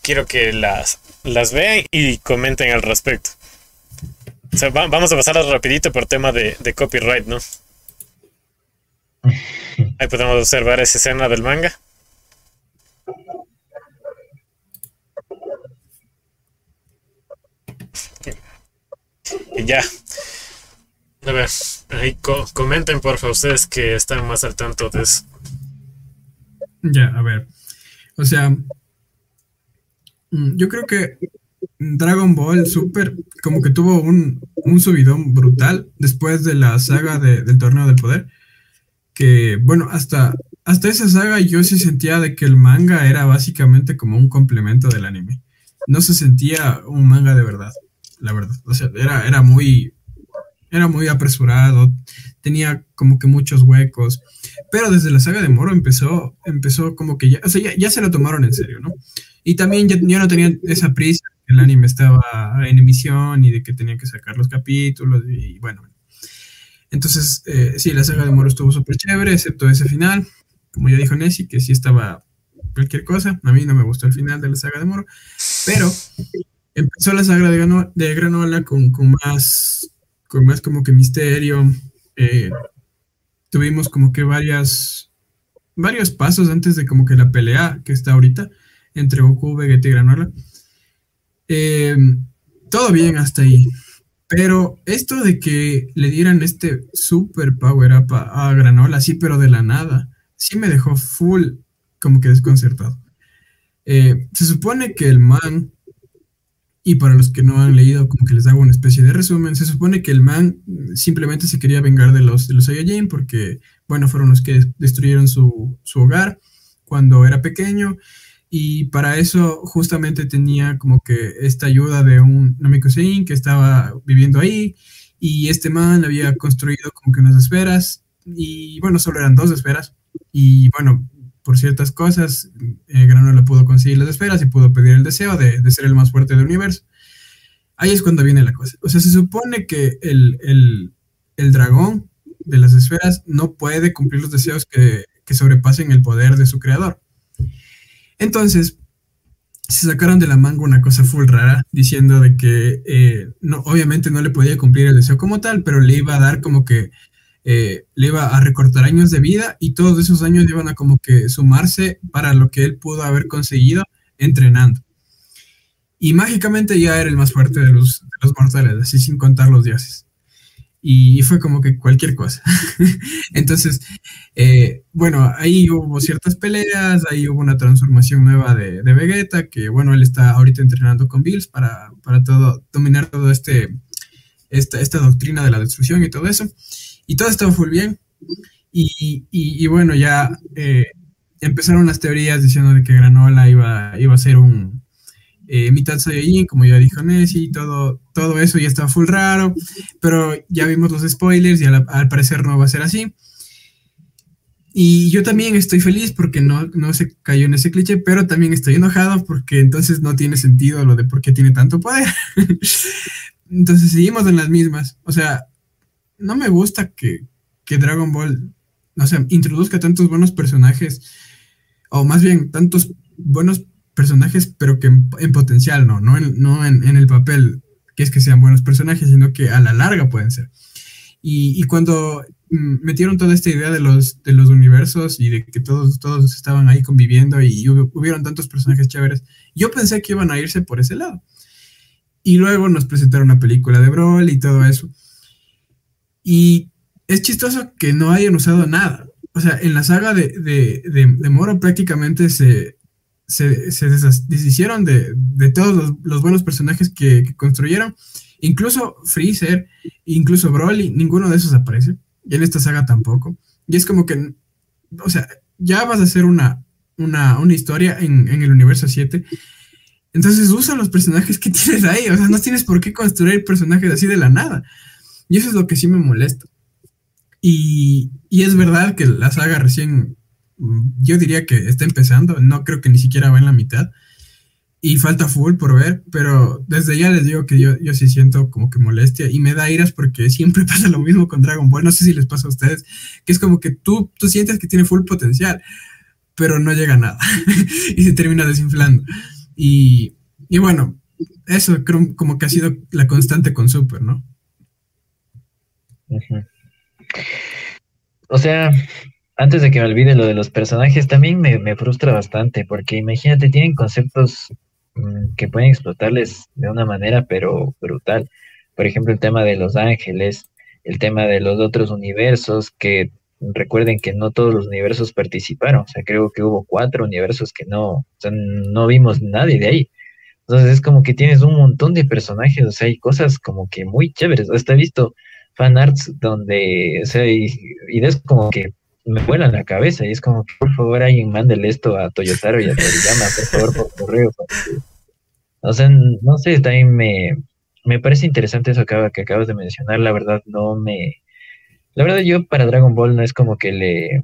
quiero que las, las vean y comenten al respecto vamos a pasar rapidito por tema de, copyright, ¿no? Ahí podemos observar esa escena del manga. Y ya. A ver, ahí comenten por favor ustedes que están más al tanto de eso. Ya, a ver. O sea, mm, yo creo que Dragon Ball Super como que tuvo un, subidón brutal después de la saga del Torneo del Poder. Que, bueno, hasta, hasta esa saga yo sí sentía de que el manga era básicamente como un complemento del anime. No se sentía un manga de verdad, la verdad. O sea, era, era muy, era muy apresurado, tenía como que muchos huecos, pero desde la saga de Moro empezó, empezó como que ya, o sea, ya, se lo tomaron en serio, ¿no? Y también ya, no tenían esa prisa, el anime estaba en emisión y de que tenían que sacar los capítulos y bueno. Entonces, eh, sí, la saga de Moro estuvo súper chévere, excepto ese final, como ya dijo Nessie, que sí estaba cualquier cosa, a mí no me gustó el final de la saga de Moro, pero empezó la saga de, de Granola con, con más con más como que misterio. Eh, tuvimos como que varias, varios pasos antes de como que la pelea que está ahorita entre Goku, Vegeta y Granola. Eh, todo bien hasta ahí. Pero esto de que le dieran este super power up a, Granola, sí, pero de la nada, sí me dejó full como que desconcertado. Eh, se supone que el man y para los que no han leído, como que les hago una especie de resumen, se supone que el man simplemente se quería vengar de los, de los Saiyajin porque, bueno, fueron los que destruyeron su, hogar cuando era pequeño y para eso justamente tenía como que esta ayuda de un Namekusein que estaba viviendo ahí y este man había construido como que unas esferas y bueno, solo eran dos esferas y bueno, por ciertas cosas, eh, Granola pudo conseguir las esferas y pudo pedir el deseo de, ser el más fuerte del universo. Ahí es cuando viene la cosa. O sea, se supone que el, dragón de las esferas no puede cumplir los deseos que, sobrepasen el poder de su creador. Entonces, se sacaron de la manga una cosa full rara, diciendo de que eh, no, obviamente no le podía cumplir el deseo como tal, pero le iba a dar como que eh, le iba a recortar años de vida y todos esos años iban a como que sumarse para lo que él pudo haber conseguido entrenando. Y mágicamente ya era el más fuerte de los, mortales, así sin contar los dioses. Y, fue como que cualquier cosa. Entonces, eh, bueno, ahí hubo ciertas peleas, ahí hubo una transformación nueva de, Vegeta, que bueno, él está ahorita entrenando con Bills para, para todo, dominar todo este, esta, esta doctrina de la destrucción y todo eso. Y todo estaba full bien. Y, bueno, ya eh, empezaron las teorías diciendo de que Granola iba, iba a ser un eh, mitad Saiyajin, como ya dijo Nessie, todo, todo eso ya estaba full raro, pero ya vimos los spoilers y al, parecer no va a ser así. Y yo también estoy feliz porque no, no se cayó en ese cliché, pero también estoy enojado porque entonces no tiene sentido lo de por qué tiene tanto poder. entonces seguimos en las mismas. O sea, no me gusta que, Dragon Ball, o sea, introduzca tantos buenos personajes, o más bien tantos buenos personajes, pero que en, potencial no, no, en, no en, el papel que es que sean buenos personajes, sino que a la larga pueden ser. Y, cuando mm, metieron toda esta idea de los, de los universos y de que todos, todos estaban ahí conviviendo y hubieron tantos personajes chéveres, yo pensé que iban a irse por ese lado. Y luego nos presentaron una película de Brawl y todo eso. Y es chistoso que no hayan usado nada. O sea, en la saga de, de, Moro prácticamente se, se, deshicieron de, todos los, buenos personajes que, construyeron. Incluso Freezer, incluso Broly, ninguno de esos aparece. Y en esta saga tampoco. Y es como que, o sea, ya vas a hacer una, una, historia en, en, el universo 7. Entonces usa los personajes que tienes ahí. O sea, no tienes por qué construir personajes así de la nada. Y eso es lo que sí me molesta. Y, es verdad que la saga recién, mm, yo diría que está empezando, no creo que ni siquiera va en la mitad. Y falta full por ver, pero desde ya les digo que yo, yo sí siento como que molestia y me da iras porque siempre pasa lo mismo con Dragon Ball. No sé si les pasa a ustedes, que es como que tú, tú sientes que tiene full potencial, pero no llega a nada y se termina desinflando. Y, y bueno, eso creo como que ha sido la constante con Super, ¿no? O sea, antes de que me olvide lo de los personajes, también me, frustra bastante, porque imagínate, tienen conceptos mm, que pueden explotarles de una manera, pero brutal. Por ejemplo, el tema de los ángeles, el tema de los otros universos, que recuerden que no todos los universos participaron, o sea, creo que hubo cuatro universos que no, o sea, no vimos nadie de ahí. Entonces es como que tienes un montón de personajes, o sea, hay cosas como que muy chéveres. Hasta visto fanarts donde, o sea, y, es como que me vuelan la cabeza y es como que por favor alguien mándele esto a Toyotaro y a Toriyama, por favor, por correo. O sea, no sé, también me, me parece interesante eso que, que acabas de mencionar, la verdad no me... La verdad yo para Dragon Ball no es como que le...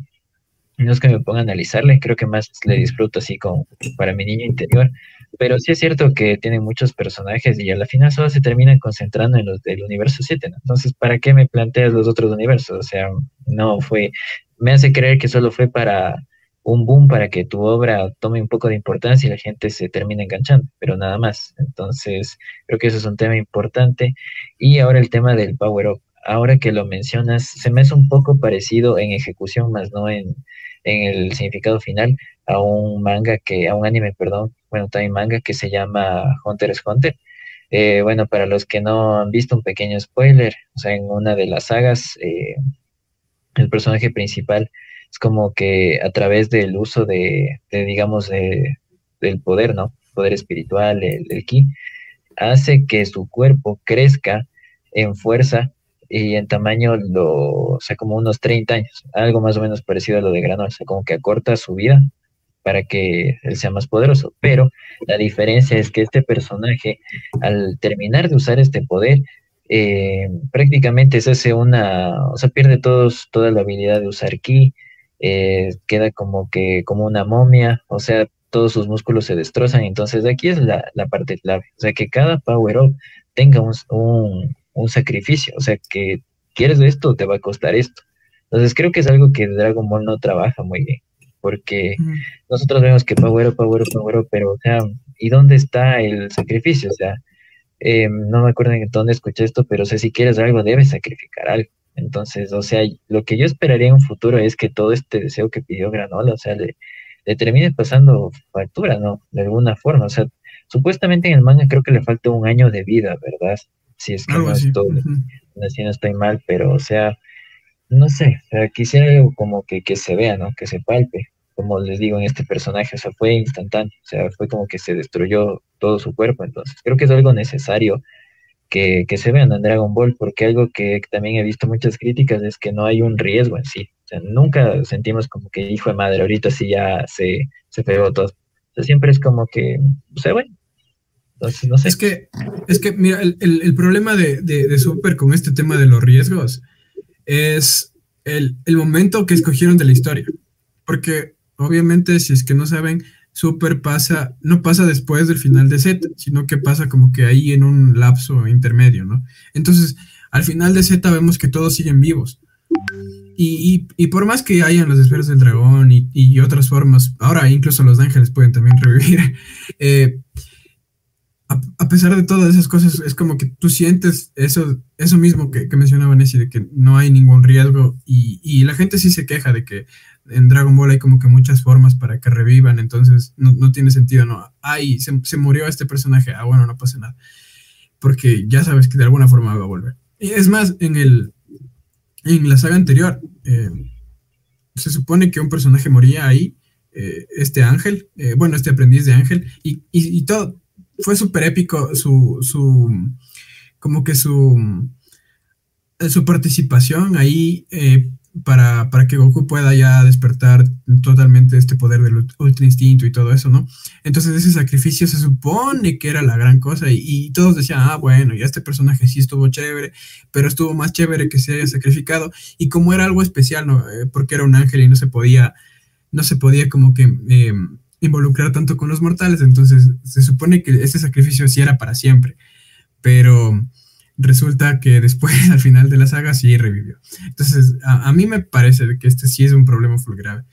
No es que me ponga a analizarle, creo que más le disfruto así como para mi niño interior. Pero sí es cierto que tienen muchos personajes y a la final solo se terminan concentrando en los del universo 7, Entonces, ¿para qué me planteas los otros universos? O sea, no fue, me hace creer que solo fue para un boom para que tu obra tome un poco de importancia y la gente se termine enganchando, pero nada más. Entonces, creo que eso es un tema importante. Y ahora el tema del Power Up. Ahora que lo mencionas, se me hace un poco parecido en ejecución, más no en, en el significado final, a un manga que, a un anime, perdón, bueno, también manga que se llama Hunter x Hunter. Eh, bueno, para los que no han visto un pequeño spoiler, o sea, en una de las sagas, eh, el personaje principal es como que a través del uso de, digamos, del poder, ¿no? Poder espiritual, el, el, ki, hace que su cuerpo crezca en fuerza y en tamaño, lo, o sea, como unos 30 años, algo más o menos parecido a lo de Granola, o sea, como que acorta su vida para que él sea más poderoso. Pero la diferencia es que este personaje, al terminar de usar este poder, eh, prácticamente se hace una, o sea, pierde todos, toda la habilidad de usar ki, eh, queda como que como una momia, o sea, todos sus músculos se destrozan. Entonces, aquí es la, parte clave, o sea, que cada power up tenga un, un sacrificio, o sea, que quieres esto, te va a costar esto. Entonces, creo que es algo que Dragon Ball no trabaja muy bien porque nosotros vemos que Power Up, Power Up, Power Up, pero, o sea, ¿y dónde está el sacrificio? O sea, em, no me acuerdo en dónde escuché esto, pero sé, si quieres algo, debes sacrificar algo. Entonces, o sea, lo que yo esperaría en un futuro es que todo este deseo que pidió Granola, o sea, le, termine pasando factura, ¿no? De alguna forma, o sea, supuestamente en el manga creo que le falta un año de vida, ¿verdad? Si es que no, estoy, no estoy mal, pero, o sea, no sé, o sea, quisiera algo como que, que se vea, ¿no? Que se palpe, como les digo en este personaje, o sea, fue instantáneo, o sea, fue como que se destruyó todo su cuerpo, entonces creo que es algo necesario que, que se vean en Dragon Ball, porque algo que también he visto muchas críticas es que no hay un riesgo en sí, o sea, nunca sentimos como que hijo de madre, ahorita sí ya se, se pegó todo, o sea, siempre es como que, o sea, bueno, entonces, no sé. Es que, es que mira, el, el, problema de, de Super con este tema de los riesgos es el, momento que escogieron de la historia. Porque obviamente, si es que no saben, Super pasa, no pasa después del final de Z, sino que pasa como que ahí en un lapso intermedio, ¿no? Entonces, al final de Z vemos que todos siguen vivos. Y, por más que hayan las esferas del dragón y, otras formas, ahora incluso los ángeles pueden también revivir, eh, a, pesar de todas esas cosas, es como que tú sientes eso, eso mismo que, que mencionaba Nessie, de que no hay ningún riesgo y, la gente sí se queja de que en Dragon Ball hay como que muchas formas para que revivan, entonces no, tiene sentido, ¿no? Ay, se, murió este personaje, ah, bueno, no pasa nada, porque ya sabes que de alguna forma va a volver. Y es más, en, el, en la saga anterior, eh, se supone que un personaje moría ahí, eh, este ángel, eh, bueno, este aprendiz de ángel, y, y todo, fue súper épico su, su, como que su, su participación ahí eh, para, para, que Goku pueda ya despertar totalmente este poder del Ultra Instinto y todo eso, ¿no? Entonces ese sacrificio se supone que era la gran cosa y, todos decían, ah, bueno, ya este personaje sí estuvo chévere, pero estuvo más chévere que se haya sacrificado y como era algo especial, ¿no? Eh, porque era un ángel y no se podía, no se podía como que... Eh, involucrar tanto con los mortales, entonces se supone que ese sacrificio sí era para siempre, pero resulta que después, al final de la saga, sí revivió. Entonces, a, mí me parece que este sí es un problema full grave.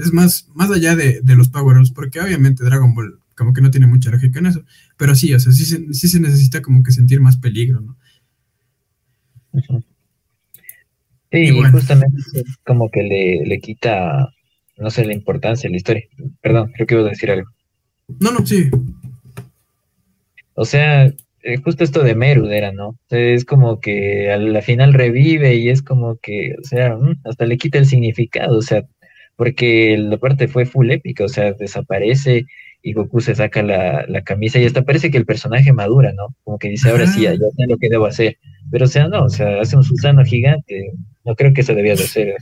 Es más, más allá de, los power-ups, porque obviamente Dragon Ball como que no tiene mucha lógica en eso, pero sí, o sea, sí se, sí se necesita como que sentir más peligro, ¿no? Sí, y justamente como que le, le quita no sé la importancia de la historia. Perdón, creo que iba a decir algo. No, no, sí. O sea, eh, justo esto de Merud era, ¿no? Es como que a la final revive y es como que, o sea, mm, hasta le quita el significado, o sea, porque la parte fue full épica, o sea, desaparece y Goku se saca la, camisa y hasta parece que el personaje madura, ¿no? Como que dice, ahora sí, ya, sé lo que debo hacer. Pero o sea, no, o sea, hace un Susano gigante, no creo que eso debía de ser.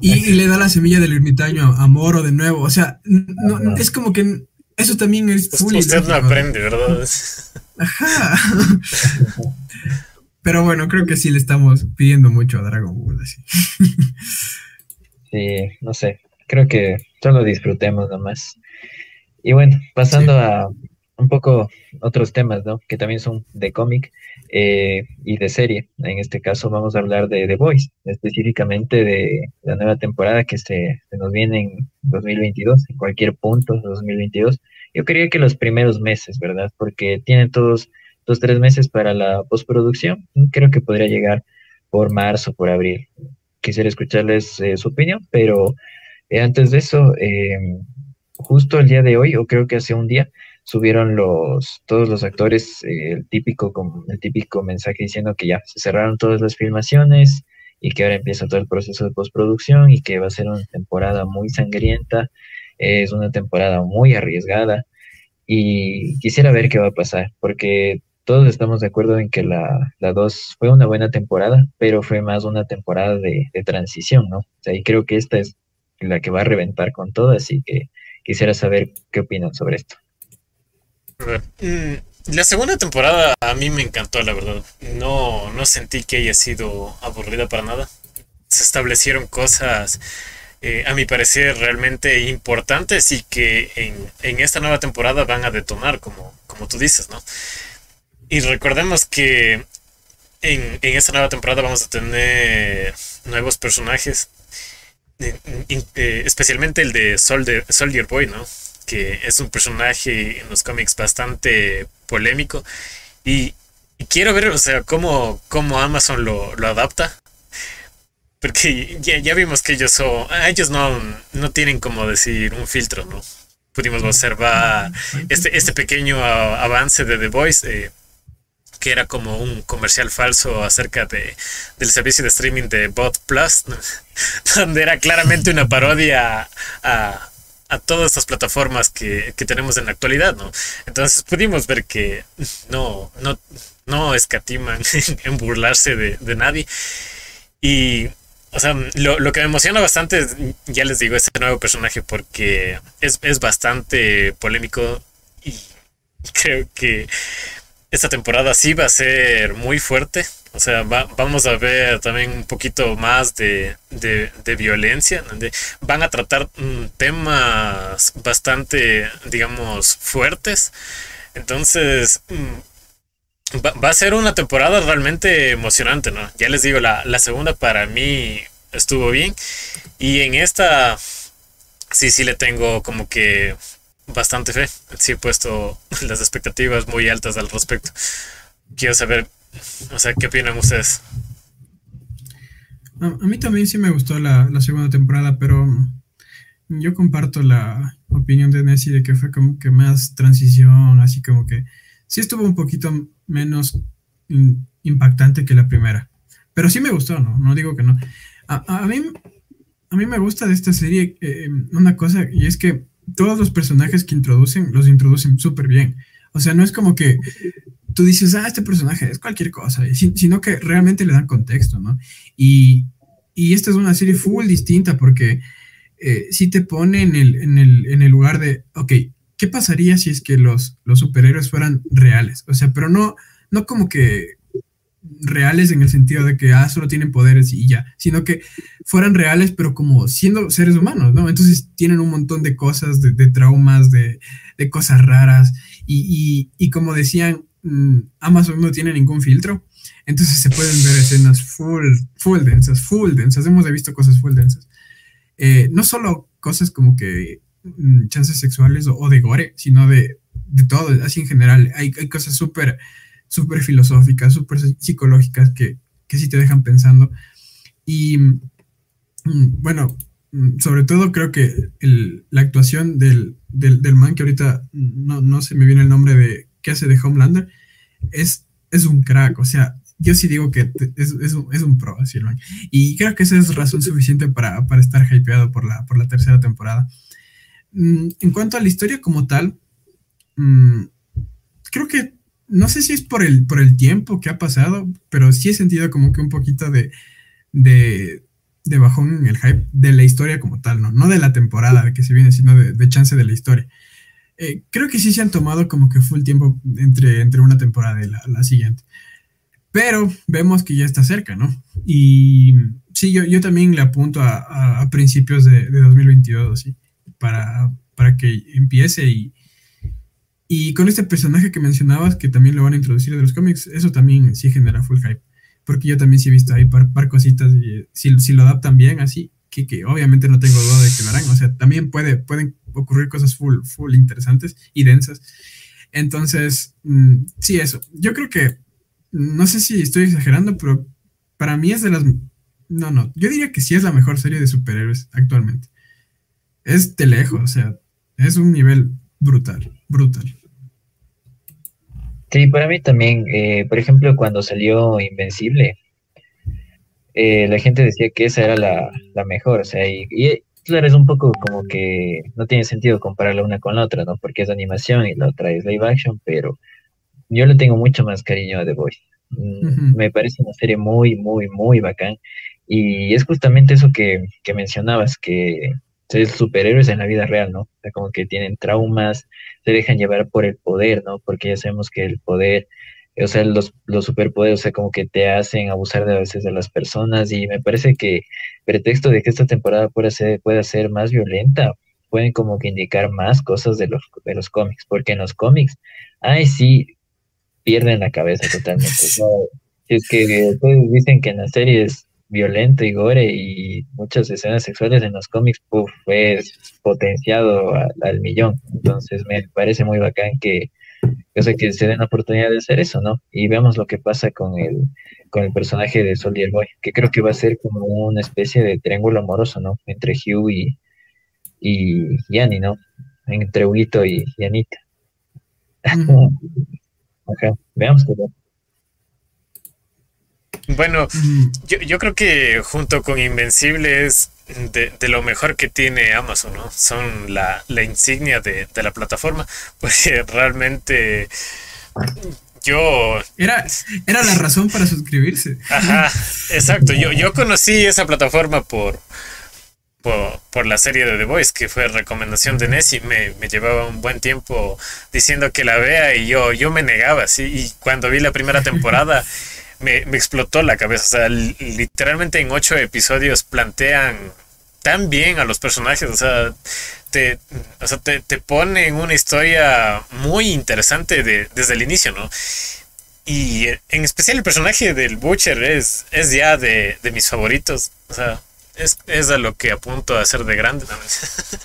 Y, le da la semilla del ermitaño a Moro de nuevo, o sea, no, es como que eso también es full. Usted no aprende, ¿verdad? Ajá. Pero bueno, creo que sí le estamos pidiendo mucho a Dragon Ball así. Sí, no sé. Creo que solo disfrutemos nomás. Y bueno, pasando a un poco otros temas, ¿no? Que también son de cómic eh, y de serie. En este caso vamos a hablar de The Voice, específicamente de la nueva temporada que se, nos viene en 2022, en cualquier punto de 2022. Yo creía que los primeros meses, ¿verdad? Porque tienen todos los tres meses para la postproducción. Creo que podría llegar por marzo, por abril. Quisiera escucharles eh, su opinión, pero eh, antes de eso, justo el día de hoy, o creo que hace un día, subieron los todos los actores eh, el típico el típico mensaje diciendo que ya se cerraron todas las filmaciones y que ahora empieza todo el proceso de postproducción y que va a ser una temporada muy sangrienta, es una temporada muy arriesgada y quisiera ver qué va a pasar porque todos estamos de acuerdo en que la 2 fue una buena temporada, pero fue más una temporada de, transición, ¿no? O sea, y creo que esta es la que va a reventar con todo, así que quisiera saber qué opinan sobre esto. Mm, la segunda temporada a mí me encantó, la verdad. No, no sentí que haya sido aburrida para nada. Se establecieron cosas, eh, a mi parecer, realmente importantes y que en, esta nueva temporada van a detonar, como, como tú dices, ¿no? Y recordemos que en, esta nueva temporada vamos a tener nuevos personajes, eh, especialmente el de Soldier Boy, ¿no? Que es un personaje en los cómics bastante polémico. Y, quiero ver, o sea, cómo, cómo Amazon lo, adapta. Porque ya, vimos que ellos son, ellos no, no tienen como decir un filtro, ¿no? Pudimos observar este, este pequeño avance de The Voice, eh, que era como un comercial falso acerca de, del servicio de streaming de Bot Plus, donde era claramente una parodia a, a todas estas plataformas que, tenemos en la actualidad, ¿no? Entonces pudimos ver que no, no, no escatiman en burlarse de, nadie. Y, o sea, lo, que me emociona bastante, ya les digo, este nuevo personaje porque es, es bastante polémico y creo que esta temporada sí va a ser muy fuerte. O sea, vamos a ver también un poquito más de, violencia. Donde van a tratar mm, temas bastante, digamos, fuertes. Entonces, mm, va, a ser una temporada realmente emocionante, ¿no? Ya les digo, la, la segunda para mí estuvo bien. Y en esta, sí, sí le tengo como que bastante fe. Sí he puesto las expectativas muy altas al respecto. Quiero saber, o sea, ¿qué opinan ustedes? A, mí también sí me gustó la, segunda temporada, pero yo comparto la opinión de Nessie de que fue como que más transición, así como que sí estuvo un poquito menos impactante que la primera. Pero sí me gustó, ¿no? No digo que no. A, mí, a mí me gusta de esta serie eh, una cosa, y es que todos los personajes que introducen, los introducen súper bien. O sea, no es como que tú dices, ah, este personaje es cualquier cosa, sino que realmente le dan contexto, ¿no? Y, esta es una serie full distinta porque eh, si te pone en el, en, el, en el, lugar de, ok, ¿qué pasaría si es que los, los superhéroes fueran reales? O sea, pero no, no como que reales en el sentido de que, ah, solo tienen poderes y ya, sino que fueran reales, pero como siendo seres humanos, ¿no? Entonces tienen un montón de cosas, de, traumas, de, cosas raras, y, y, como decían, Amazon no tiene ningún filtro, entonces se pueden ver escenas full, full densas, full densas, hemos visto cosas full densas. Eh, no solo cosas como que mm, chances sexuales o, de gore, sino de, de todo, así en general, hay, cosas súper súper filosóficas, súper psicológicas que, que sí te dejan pensando. Y mm, bueno, mm, sobre todo creo que la actuación del, del, man que ahorita no, no se me viene el nombre de que hace de Homelander, es, es un crack, o sea, yo sí digo que es, es, un pro, así man. Y creo que esa es razón suficiente para, para estar hypeado por la, por la tercera temporada. Mm, en cuanto a la historia como tal, mm, creo que no sé si es por el, por el tiempo que ha pasado, pero sí he sentido como que un poquito de, de, bajón en el hype de la historia como tal, ¿no? No de la temporada que se viene, sino de, chance de la historia. Eh, creo que sí se han tomado como que fue el tiempo entre, entre una temporada y la, siguiente. Pero vemos que ya está cerca, ¿no? Y sí, yo, yo también le apunto a, principios de, de 2022, ¿sí? Para, para que empiece y, y con este personaje que mencionabas, que también lo van a introducir de los cómics, eso también sí genera full hype. Porque yo también sí he visto ahí par, par cositas y si, si, lo adaptan bien así, que, que, obviamente no tengo duda de que lo harán. O sea, también puede, pueden ocurrir cosas full, full interesantes y densas. Entonces, mm, sí, eso. Yo creo que, no sé si estoy exagerando, pero para mí es de las... No, no, yo diría que sí es la mejor serie de superhéroes actualmente. Es de lejos, o sea, es un nivel brutal, brutal. Sí, para mí también, eh, por ejemplo, cuando salió Invencible, eh, la gente decía que esa era la, mejor, o sea, y, claro, es un poco como que no tiene sentido compararla una con la otra, ¿no? Porque es animación y la otra es live action, pero yo le tengo mucho más cariño a The Voice. Mm, me parece una serie muy, muy, muy bacán. Y es justamente eso que, que mencionabas, que ser superhéroes en la vida real, ¿no? O sea, como que tienen traumas, se dejan llevar por el poder, ¿no? Porque ya sabemos que el poder, o sea, los, los superpoderes, o sea, como que te hacen abusar de a veces de las personas y me parece que pretexto de que esta temporada pueda ser, pueda ser más violenta, pueden como que indicar más cosas de los, de los cómics, porque en los cómics, ay, sí, pierden la cabeza totalmente. si es que ustedes dicen que en las series violento y gore y muchas escenas sexuales en los cómics, puff, es potenciado al millón. Entonces me parece muy bacán que, yo sé que se den la oportunidad de hacer eso, ¿no? Y veamos lo que pasa con el, con el personaje de Soldier Boy, que creo que va a ser como una especie de triángulo amoroso, ¿no? Entre Hugh y, y, Annie, ¿no? Entre Huguito y, Anita. veamos qué bueno, yo, creo que junto con Invencible es de, lo mejor que tiene Amazon, ¿no? Son la, insignia de, la plataforma, porque realmente yo... Era, era la razón para suscribirse. Ajá, exacto. Yo, yo conocí esa plataforma por, por, la serie de The Voice, que fue recomendación de Nessie. Me, me llevaba un buen tiempo diciendo que la vea y yo, yo me negaba, ¿sí? Y cuando vi la primera temporada me, explotó la cabeza. O sea, literalmente en ocho episodios plantean tan bien a los personajes. O sea, te, o sea, te, te ponen una historia muy interesante desde el inicio, ¿no? Y en especial el personaje del Butcher es, es ya de, mis favoritos. O sea, es, es, a lo que apunto a hacer de grande también.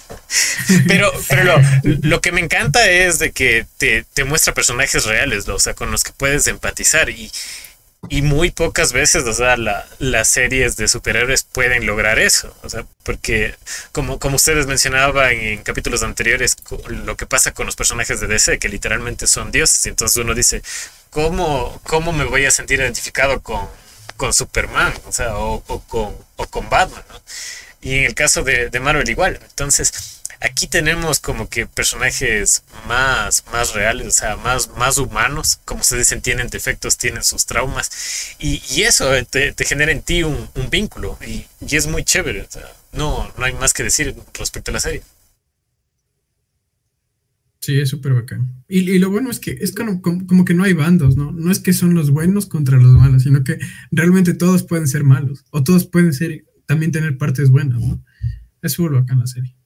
pero pero lo, lo, que me encanta es de que te, te muestra personajes reales, o sea, con los que puedes empatizar. Y, y muy pocas veces, o sea, las series de superhéroes pueden lograr eso. O sea, porque como, como ustedes mencionaban en capítulos anteriores, lo que pasa con los personajes de DC, que literalmente son dioses. Y entonces uno dice, ¿cómo, cómo me voy a sentir identificado con, con Superman? O sea, o, con, o con Batman, ¿no? Y en el caso de, de Marvel igual. Entonces, Aquí tenemos como que personajes más, más reales, o sea, más, más humanos. Como ustedes dicen, tienen defectos, tienen sus traumas. Y, eso te, genera en ti un, vínculo. Y, es muy chévere. O sea, no, no hay más que decir respecto a la serie. Sí, es súper bacán. Y, lo bueno es que es como, como, que no hay bandos, ¿no? No es que son los buenos contra los malos, sino que realmente todos pueden ser malos. O todos pueden ser también tener partes buenas, ¿no? Es súper bacán la serie.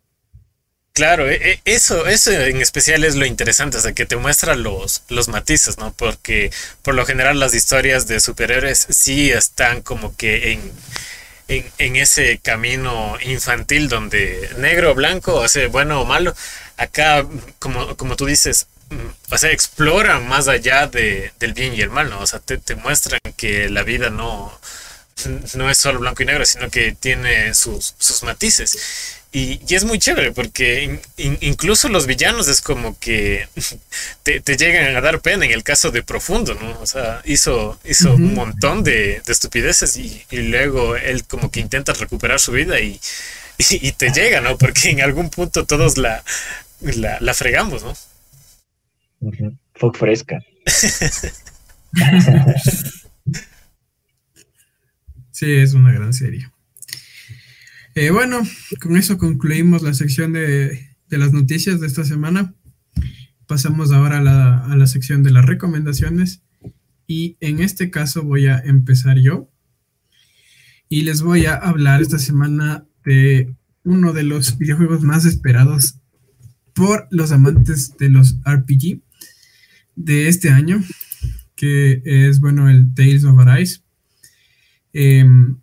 Claro, e, e, eso, eso en especial es lo interesante, o sea, que te muestra los, los matices, ¿no? Porque por lo general las historias de superhéroes sí están como que en, en, ese camino infantil donde negro o blanco, o sea, bueno o malo. Acá, como, como tú dices, mm, o sea, exploran más allá de, del bien y el mal, ¿no? O sea, te, te muestran que la vida no, no es solo blanco y negro, sino que tiene sus, sus matices. Y, es muy chévere porque incluso los villanos es como que te, llegan a dar pena en el caso de Profundo, ¿no? O sea, hizo, hizo un montón de, estupideces y, luego él como que intenta recuperar su vida y, y, te llega, ¿no? Porque en algún punto todos la, la, fregamos, ¿no? Uh fresca. sí, es una gran serie. Eh, bueno, con eso concluimos la sección de, las noticias de esta semana. Pasamos ahora a la, sección de las recomendaciones. Y en este caso voy a empezar yo. Y les voy a hablar esta semana de uno de los videojuegos más esperados por los amantes de los RPG de este año, que es, bueno, el Tales of Arise. Em,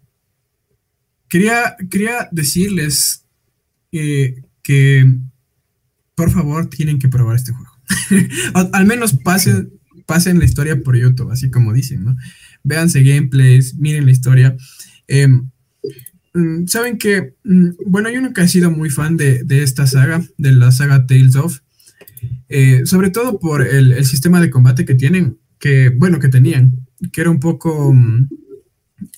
Quería, quería decirles que, por favor tienen que probar este juego. al, menos pasen, pasen la historia por YouTube, así como dicen, ¿no? Véanse gameplays, miren la historia. Em, mm, Saben que, mm, bueno, yo nunca he sido muy fan de, esta saga, de la saga Tales of, eh, sobre todo por el, sistema de combate que tienen, que, bueno, que tenían, que era un poco mm,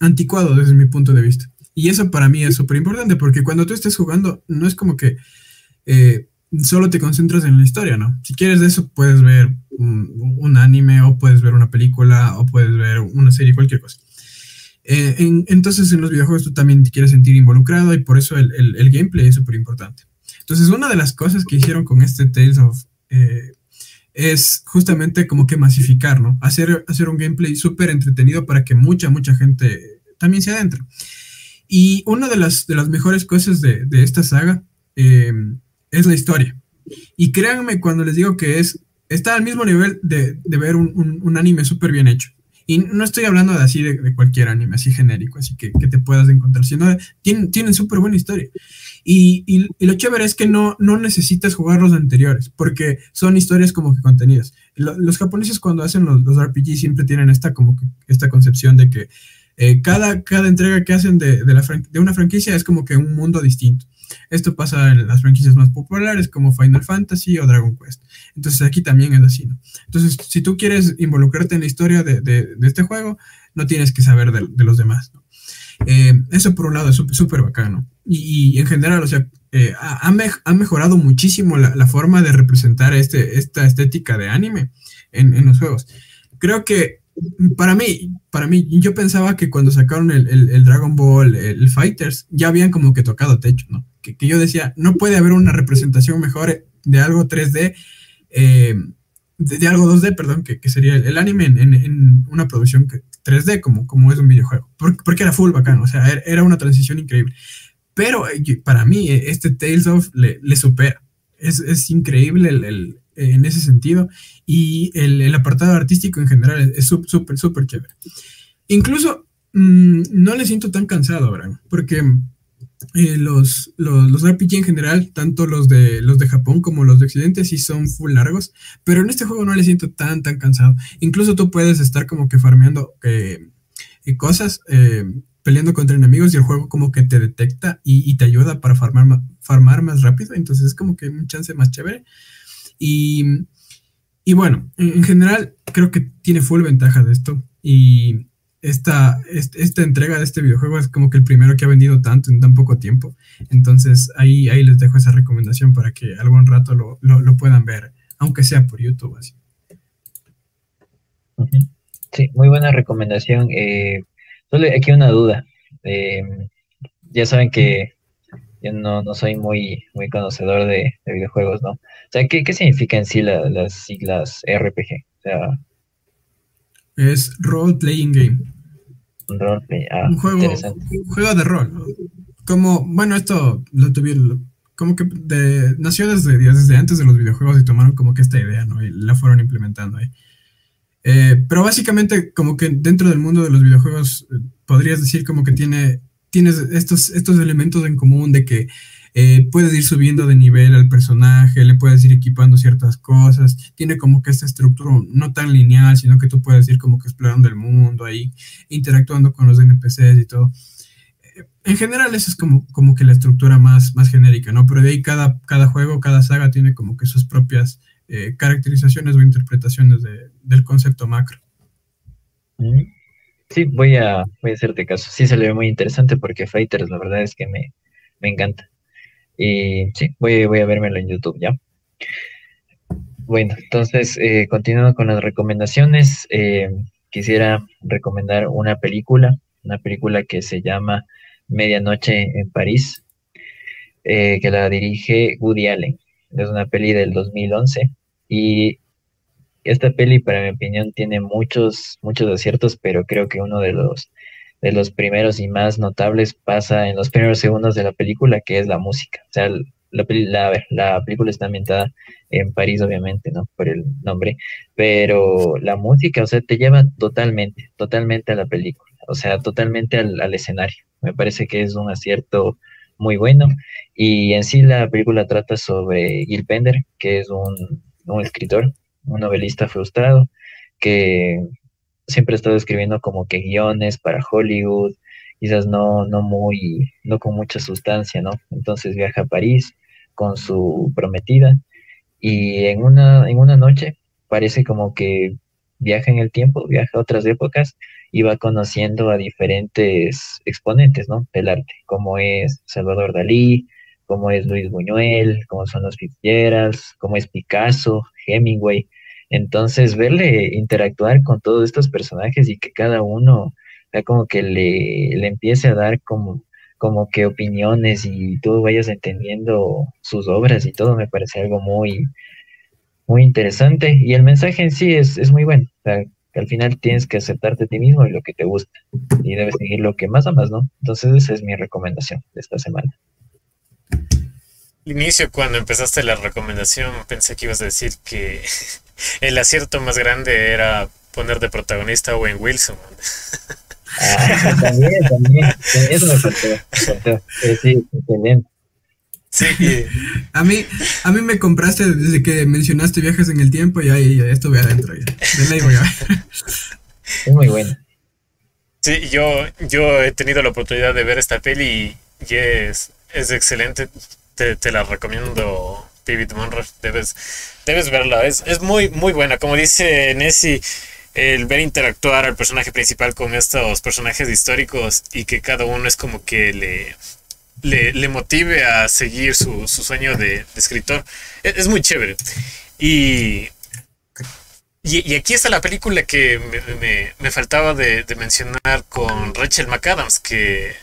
anticuado desde mi punto de vista. Y eso para mí es súper importante porque cuando tú estés jugando, no es como que eh, solo te concentras en la historia, ¿no? Si quieres de eso, puedes ver un, anime o puedes ver una película o puedes ver una serie, cualquier cosa. Eh, entonces en los videojuegos tú también quieres sentir involucrado y por eso el, gameplay es súper importante. Entonces una de las cosas que hicieron con este Tales of... Eh, es justamente como que masificar, ¿no? Hacer, hacer un gameplay súper entretenido para que mucha, mucha gente también se adentre. Y una de las, de las mejores cosas de, esta saga em, es la historia. Y créanme cuando les digo que es, está al mismo nivel de, ver un, anime súper bien hecho. Y no estoy hablando de así de, cualquier anime, así genérico, así que, te puedas encontrar, sino tienen, tienen súper buena historia. Y, lo chévere es que no, no necesitas jugar los anteriores, porque son historias como que contenidas. los japoneses cuando hacen los, los RPG siempre tienen esta, como que, esta concepción de que eh, cada, cada entrega que hacen de, de, la de una franquicia es como que un mundo distinto. Esto pasa en las franquicias más populares como Final Fantasy o Dragon Quest. Entonces aquí también es así, ¿no? Entonces, si tú quieres involucrarte en la historia de, de, este juego, no tienes que saber de, los demás, ¿no? Eh, eso por un lado es súper bacano. Y, y, en general, o sea, eh, ha, ha, mejorado muchísimo la, la, forma de representar este, esta estética de anime en, en los juegos. Creo que para mí, para mí, yo pensaba que cuando sacaron el, Dragon Ball, el, Fighters, ya habían como que tocado techo, ¿no? Que, yo decía, no puede haber una representación mejor de algo 3D, eh, de, algo 2D, perdón, que, sería el, anime en, una producción 3D, como, como es un videojuego, porque, era full bacán, o sea, era, una transición increíble. Pero eh, para mí, eh, este Tales of le, supera. Es, es increíble el, en ese sentido. Y el, apartado artístico en general es súper, súper chévere. Incluso mm, no le siento tan cansado, ahora porque eh, los, los, RPG en general, tanto los de, los de Japón como los de Occidente, sí son full largos, pero en este juego no le siento tan, tan cansado. Incluso tú puedes estar como que farmeando eh, cosas, eh, peleando contra enemigos y el juego como que te detecta y, te ayuda para farmar, farmar más rápido, entonces es como que un chance más chévere. Y, y bueno, en, general creo que tiene full ventaja de esto. Y esta, esta, entrega de este videojuego es como que el primero que ha vendido tanto en tan poco tiempo. Entonces ahí, ahí les dejo esa recomendación para que algún rato lo, lo, puedan ver, aunque sea por YouTube. Así. Sí, muy buena recomendación. Eh, solo aquí una duda. Eh, ya saben que yo no, no soy muy, muy conocedor de, videojuegos, ¿no? O sea, ¿qué, qué significa en sí las siglas RPG? O sea... Es Role Playing Game. Roleplay, ah, un juego, un juego de rol. Como, bueno, esto lo tuvieron, como que de, nació desde, desde antes de los videojuegos y tomaron como que esta idea, ¿no? Y la fueron implementando ahí. Eh, pero básicamente, como que dentro del mundo de los videojuegos, eh, podrías decir como que tiene tienes estos, estos elementos en común de que eh, puedes ir subiendo de nivel al personaje, le puedes ir equipando ciertas cosas, tiene como que esta estructura no tan lineal, sino que tú puedes ir como que explorando el mundo ahí, interactuando con los NPCs y todo. Eh, en general, esa es como, como que la estructura más, más genérica, ¿no? Pero de ahí cada, cada juego, cada saga tiene como que sus propias eh, caracterizaciones o interpretaciones del concepto macro. Voy a, voy a hacerte caso. Sí, se le ve muy interesante porque Fighters, la verdad es que me, me encanta. Y sí, voy, voy a vérmelo en YouTube ya. Bueno, entonces, eh, continuando con las recomendaciones, eh, quisiera recomendar una película, una película que se llama Medianoche en París, eh, que la dirige Woody Allen. Es una peli del 2011 y esta peli, para mi opinión, tiene muchos, muchos aciertos, pero creo que uno de los, de los primeros y más notables pasa en los primeros segundos de la película, que es la música. O sea, la, la, la película está ambientada en París, obviamente, ¿no? Por el nombre, pero la música, o sea, te lleva totalmente, totalmente a la película, o sea, totalmente al, al escenario. Me parece que es un acierto muy bueno. Y en sí la película trata sobre Gil Pender, que es un, un escritor un novelista frustrado que siempre ha estado escribiendo como que guiones para Hollywood, quizás no, no muy, no con mucha sustancia, ¿no? Entonces viaja a París con su prometida y en una, en una noche parece como que viaja en el tiempo, viaja a otras épocas y va conociendo a diferentes exponentes, ¿no? Del arte, como es Salvador Dalí, como es Luis Buñuel, como son los Fitzgeralds, como es Picasso, Hemingway. Entonces, verle interactuar con todos estos personajes y que cada uno ya como que le, le empiece a dar como, como que opiniones y tú vayas entendiendo sus obras y todo, me parece algo muy, muy interesante. Y el mensaje en sí es, es muy bueno. Que al final tienes que aceptarte a ti mismo y lo que te gusta. Y debes seguir lo que más amas, ¿no? Entonces, esa es mi recomendación de esta semana inicio, cuando empezaste la recomendación, pensé que ibas a decir que el acierto más grande era poner de protagonista a Owen Wilson. Ah, también, también. Eso me faltó. Eh, sí, excelente. Sí. A mí, a mí me compraste desde que mencionaste viajes en el tiempo y ahí ya estuve adentro. Ya. De voy a Es muy bueno. Sí, yo, yo he tenido la oportunidad de ver esta peli y es, es excelente te, la recomiendo, David Monroe. Debes, debes verla. Es, es muy, muy buena. Como dice Nessie, el ver interactuar al personaje principal con estos personajes históricos y que cada uno es como que le, le, motive a seguir su, sueño de, escritor. Es, muy chévere. Y, y, aquí está la película que me, me, faltaba de, mencionar con Rachel McAdams, que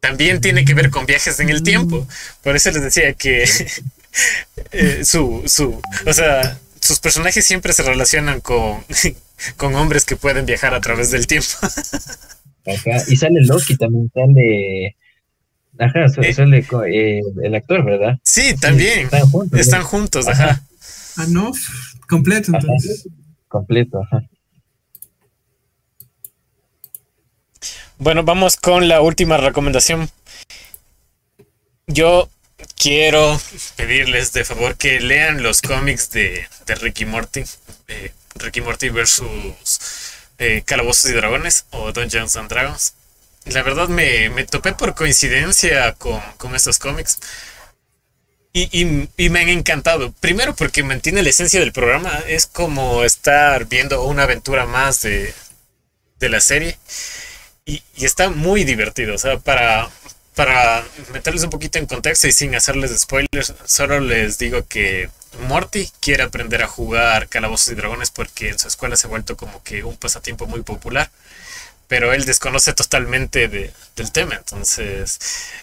también tiene que ver con viajes en el tiempo. Por eso les decía que eh, su, su, o sea, sus personajes siempre se relacionan con, con hombres que pueden viajar a través del tiempo. Y sale Loki también, sale... Ajá, eh. sale eh, el actor, ¿verdad? Sí, también. están juntos. Están juntos, ajá. Ah, no, completo entonces. Completo, ajá. Bueno, vamos con la última recomendación. Yo quiero pedirles de favor que lean los cómics de, Ricky Morty. Ricky Morty versus eh, Calabozos y Dragones o Dungeons and Dragons. La verdad me, topé por coincidencia con, estos cómics. Y, y, me han encantado. Primero porque mantiene la esencia del programa. Es como estar viendo una aventura más de, de la serie. Y, está muy divertido, o sea, para, para meterles un poquito en contexto y sin hacerles spoilers, solo les digo que Morty quiere aprender a jugar Calabozos y Dragones porque en su escuela se ha vuelto como que un pasatiempo muy popular, pero él desconoce totalmente del tema, entonces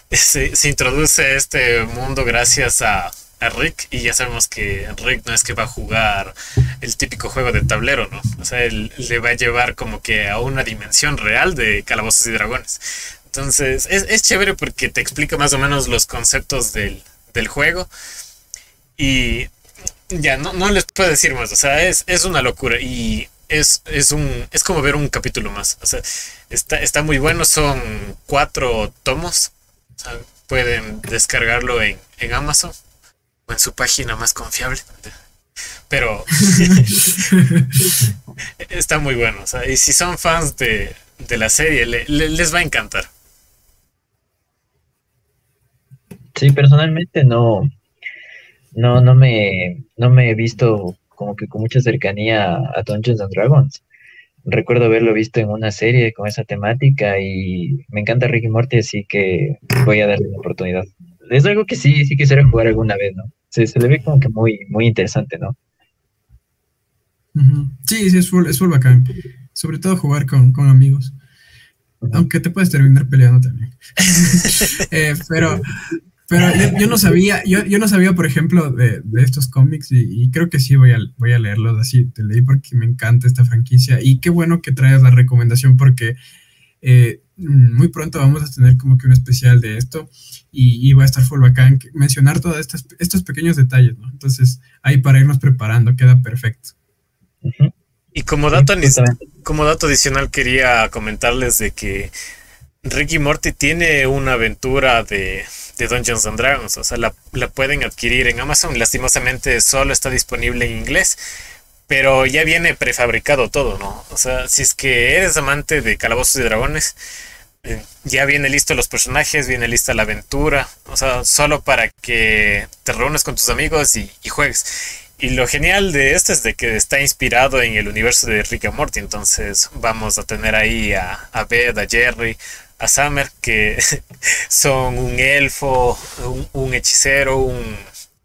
se introduce a este mundo gracias a, a Rick y ya sabemos que Rick no es que va a jugar el típico juego de tablero, ¿no? O sea, él le va a llevar como que a una dimensión real de calabozos y dragones. Entonces, es, chévere porque te explica más o menos los conceptos del, juego. Y ya, no, no les puedo decir más. O sea, es, es una locura. Y es, es, un, es como ver un capítulo más. O sea, está, está muy bueno. Son cuatro tomos. pueden descargarlo en, en Amazon o en su página más confiable. Pero está muy bueno. y si son fans de, la serie, les va a encantar. Sí, personalmente no, no, no me, no me he visto como que con mucha cercanía a Dungeons and Dragons. Recuerdo haberlo visto en una serie con esa temática y me encanta Ricky Morty, así que voy a darle una oportunidad. Es algo que sí, sí quisiera jugar alguna vez, ¿no? Se, se le ve como que muy, muy interesante, ¿no? Sí, sí, es full, es full bacán. Sobre todo jugar con, amigos. Aunque te puedes terminar peleando también. Eh, pero pero yo, no sabía, yo, yo, no sabía, por ejemplo, de, estos cómics y, creo que sí voy a, voy a leerlos así. Te leí porque me encanta esta franquicia y qué bueno que traes la recomendación porque eh, muy pronto vamos a tener como que un especial de esto y, va a estar full bacán mencionar todos estos, estos pequeños detalles, ¿no? Entonces, ahí para irnos preparando queda perfecto. Y como dato, como dato adicional quería comentarles de que Ricky Morty tiene una aventura de, Dungeons and Dragons, o sea, la, pueden adquirir en Amazon, lastimosamente solo está disponible en inglés, pero ya viene prefabricado todo, ¿no? O sea, si es que eres amante de Calabozos y Dragones, eh, ya viene listo los personajes, viene lista la aventura, o sea, solo para que te reúnes con tus amigos y, juegues. Y lo genial de esto es de que está inspirado en el universo de Rick and Morty. Entonces vamos a tener ahí a, a Beth, a Jerry, a Summer, que son un elfo, un, hechicero, un,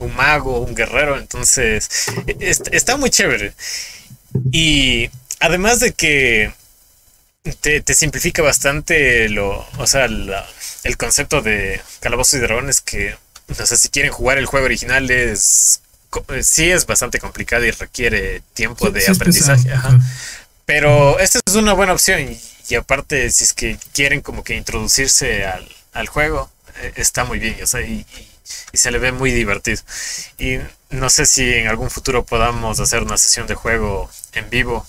mago, un guerrero. Entonces está muy chévere. Y además de que te, simplifica bastante lo, o sea, el concepto de calabozos y dragones que, no sé, si quieren jugar el juego original es sí es bastante complicado y requiere tiempo de aprendizaje. Pero esta es una buena opción y, aparte si es que quieren como que introducirse al, juego, eh, está muy bien, o sea, y, se le ve muy divertido. Y no sé si en algún futuro podamos hacer una sesión de juego en vivo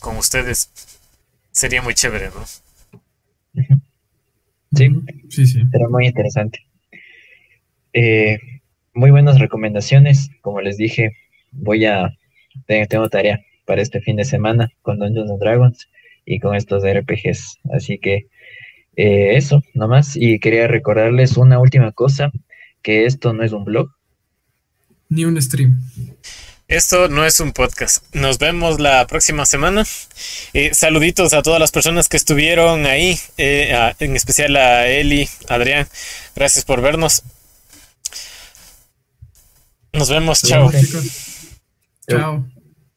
con, ustedes. Sería muy chévere, ¿no? Sí, sí, sí. Será muy interesante. Eh, muy buenas recomendaciones. Como les dije, voy a. Tengo tarea para este fin de semana con Dungeons and Dragons y con estos RPGs. Así que eh, eso, nomás. Y quería recordarles una última cosa: que esto no es un blog. Ni un stream. Esto no es un podcast. Nos vemos la próxima semana. Eh, saluditos a todas las personas que estuvieron ahí, eh, en especial a Eli, Adrián. Gracias por vernos. Nos vemos, chao. Chao.